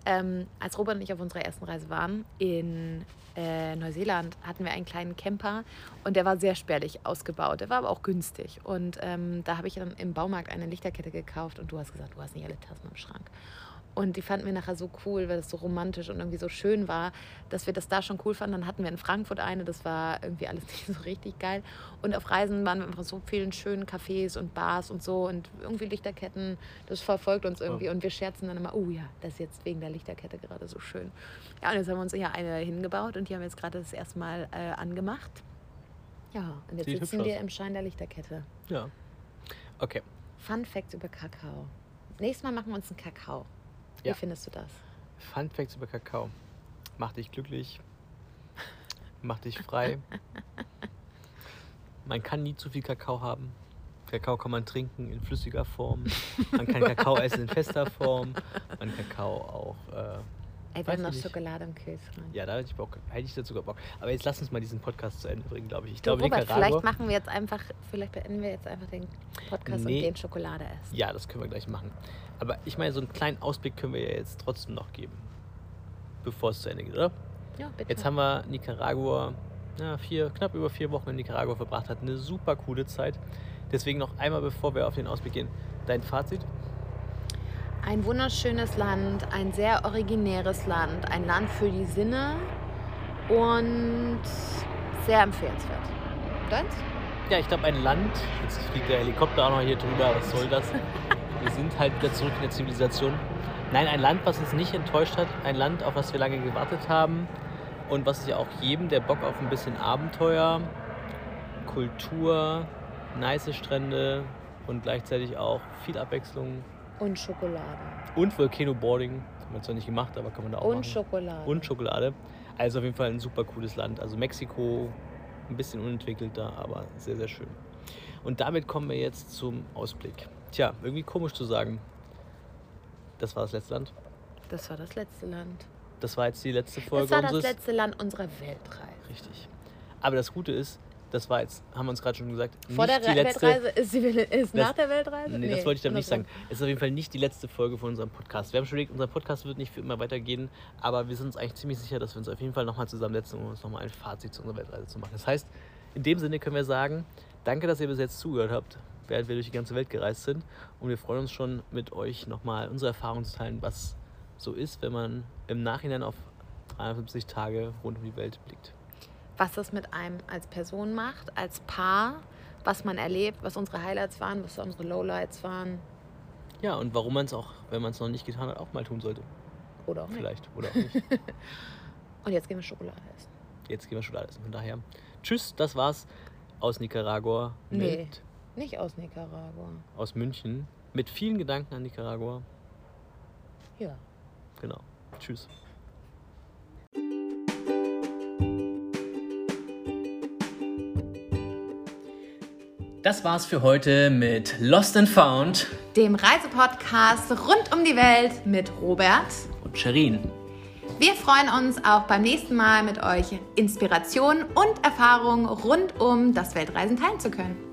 Ähm, als Robert und ich auf unserer ersten Reise waren in äh, Neuseeland, hatten wir einen kleinen Camper und der war sehr spärlich ausgebaut. Der war aber auch günstig. Und ähm, da habe ich dann im Baumarkt eine Lichterkette gekauft und du hast gesagt, du hast nicht alle Tassen im Schrank. Und die fanden wir nachher so cool, weil es so romantisch und irgendwie so schön war, dass wir das da schon cool fanden. Dann hatten wir in Frankfurt eine, das war irgendwie alles nicht so richtig geil. Und auf Reisen waren wir einfach so vielen schönen Cafés und Bars und so und irgendwie Lichterketten, das verfolgt uns irgendwie. Und wir scherzen dann immer, oh ja, das ist jetzt wegen der Lichterkette gerade so schön. Ja, und jetzt haben wir uns hier eine hingebaut und die haben wir jetzt gerade das erste Mal äh, angemacht. Ja, und jetzt Sieht sitzen wir aus. im Schein der Lichterkette. Ja. Okay. Fun Facts über Kakao. Nächstes Mal machen wir uns einen Kakao. Wie Ja. findest du das? Fun Facts über Kakao. Macht dich glücklich. Macht dich frei. Man kann nie zu viel Kakao haben. Kakao kann man trinken in flüssiger Form. Man kann Kakao essen in fester Form. Man kann Kakao auch. Äh, Ey, wir haben noch ich nicht. Schokolade im Kühlschrank. ja, da hätte ich Bock. Hätte ich dazu sogar Bock. Aber jetzt lass uns mal diesen Podcast zu Ende bringen, glaube ich. Ich glaube, Robert, Nicaragua. vielleicht machen wir jetzt einfach, vielleicht beenden wir jetzt einfach den Podcast Nee. und gehen Schokolade essen. Ja, das können wir gleich machen. Aber ich meine, so einen kleinen Ausblick können wir ja jetzt trotzdem noch geben. Bevor es zu Ende geht, oder? Ja, bitte. Jetzt haben wir Nicaragua, ja, vier, knapp über vier Wochen in Nicaragua verbracht, hat eine super coole Zeit. Deswegen noch einmal, bevor wir auf den Ausblick gehen, dein Fazit? Ein wunderschönes Land, ein sehr originäres Land, ein Land für die Sinne und sehr empfehlenswert. Deins? Ja, ich glaube, ein Land, jetzt fliegt der Helikopter auch noch hier drüber, was soll das? Wir sind halt wieder zurück in der Zivilisation. Nein, ein Land, was uns nicht enttäuscht hat, ein Land, auf das wir lange gewartet haben und was ja auch jedem, der Bock auf ein bisschen Abenteuer, Kultur, nice Strände und gleichzeitig auch viel Abwechslung Und Schokolade. und Volcano-Boarding, haben wir zwar nicht gemacht, aber kann man da auch Und machen. Schokolade. Und Schokolade. Also auf jeden Fall ein super cooles Land. Also Mexiko, ein bisschen unentwickelter, aber sehr, sehr schön. Und damit kommen wir jetzt zum Ausblick. Tja, irgendwie komisch zu sagen. Das war das letzte Land. Das war das letzte Land. Das war jetzt die letzte Folge Das war das letzte Land unserer Weltreise. Richtig. Aber das Gute ist, das war jetzt, haben wir uns gerade schon gesagt, Vor der nicht die Re letzte. Weltreise ist, die, Wel- ist Das- nach der Weltreise? Nee, das wollte ich damit nicht sagen. Es ist auf jeden Fall nicht die letzte Folge von unserem Podcast. Wir haben schon überlegt, unser Podcast wird nicht für immer weitergehen, aber wir sind uns eigentlich ziemlich sicher, dass wir uns auf jeden Fall nochmal zusammensetzen, um uns nochmal ein Fazit zu unserer Weltreise zu machen. Das heißt, in dem Sinne können wir sagen, danke, dass ihr bis jetzt zugehört habt, während wir durch die ganze Welt gereist sind. Und wir freuen uns schon, mit euch nochmal unsere Erfahrungen zu teilen, was so ist, wenn man im Nachhinein auf 350 Tage rund um die Welt blickt. Was das mit einem als Person macht, als Paar, was man erlebt, was unsere Highlights waren, was unsere Lowlights waren. Ja, und warum man es auch, wenn man es noch nicht getan hat, auch mal tun sollte. Oder auch nicht. Vielleicht. Oder auch nicht. Und jetzt gehen wir Schokolade essen. Jetzt gehen wir schon alles. Von daher, tschüss, das war's aus Nicaragua. Nee. Mit, Nicht aus Nicaragua. Aus München. Mit vielen Gedanken an Nicaragua. Ja. Genau. Tschüss. Das war's für heute mit Lost and Found Dem Reisepodcast rund um die Welt mit Robert. und Sherin. Wir freuen uns auch beim nächsten Mal mit euch Inspiration und Erfahrung rund um das Weltreisen teilen zu können.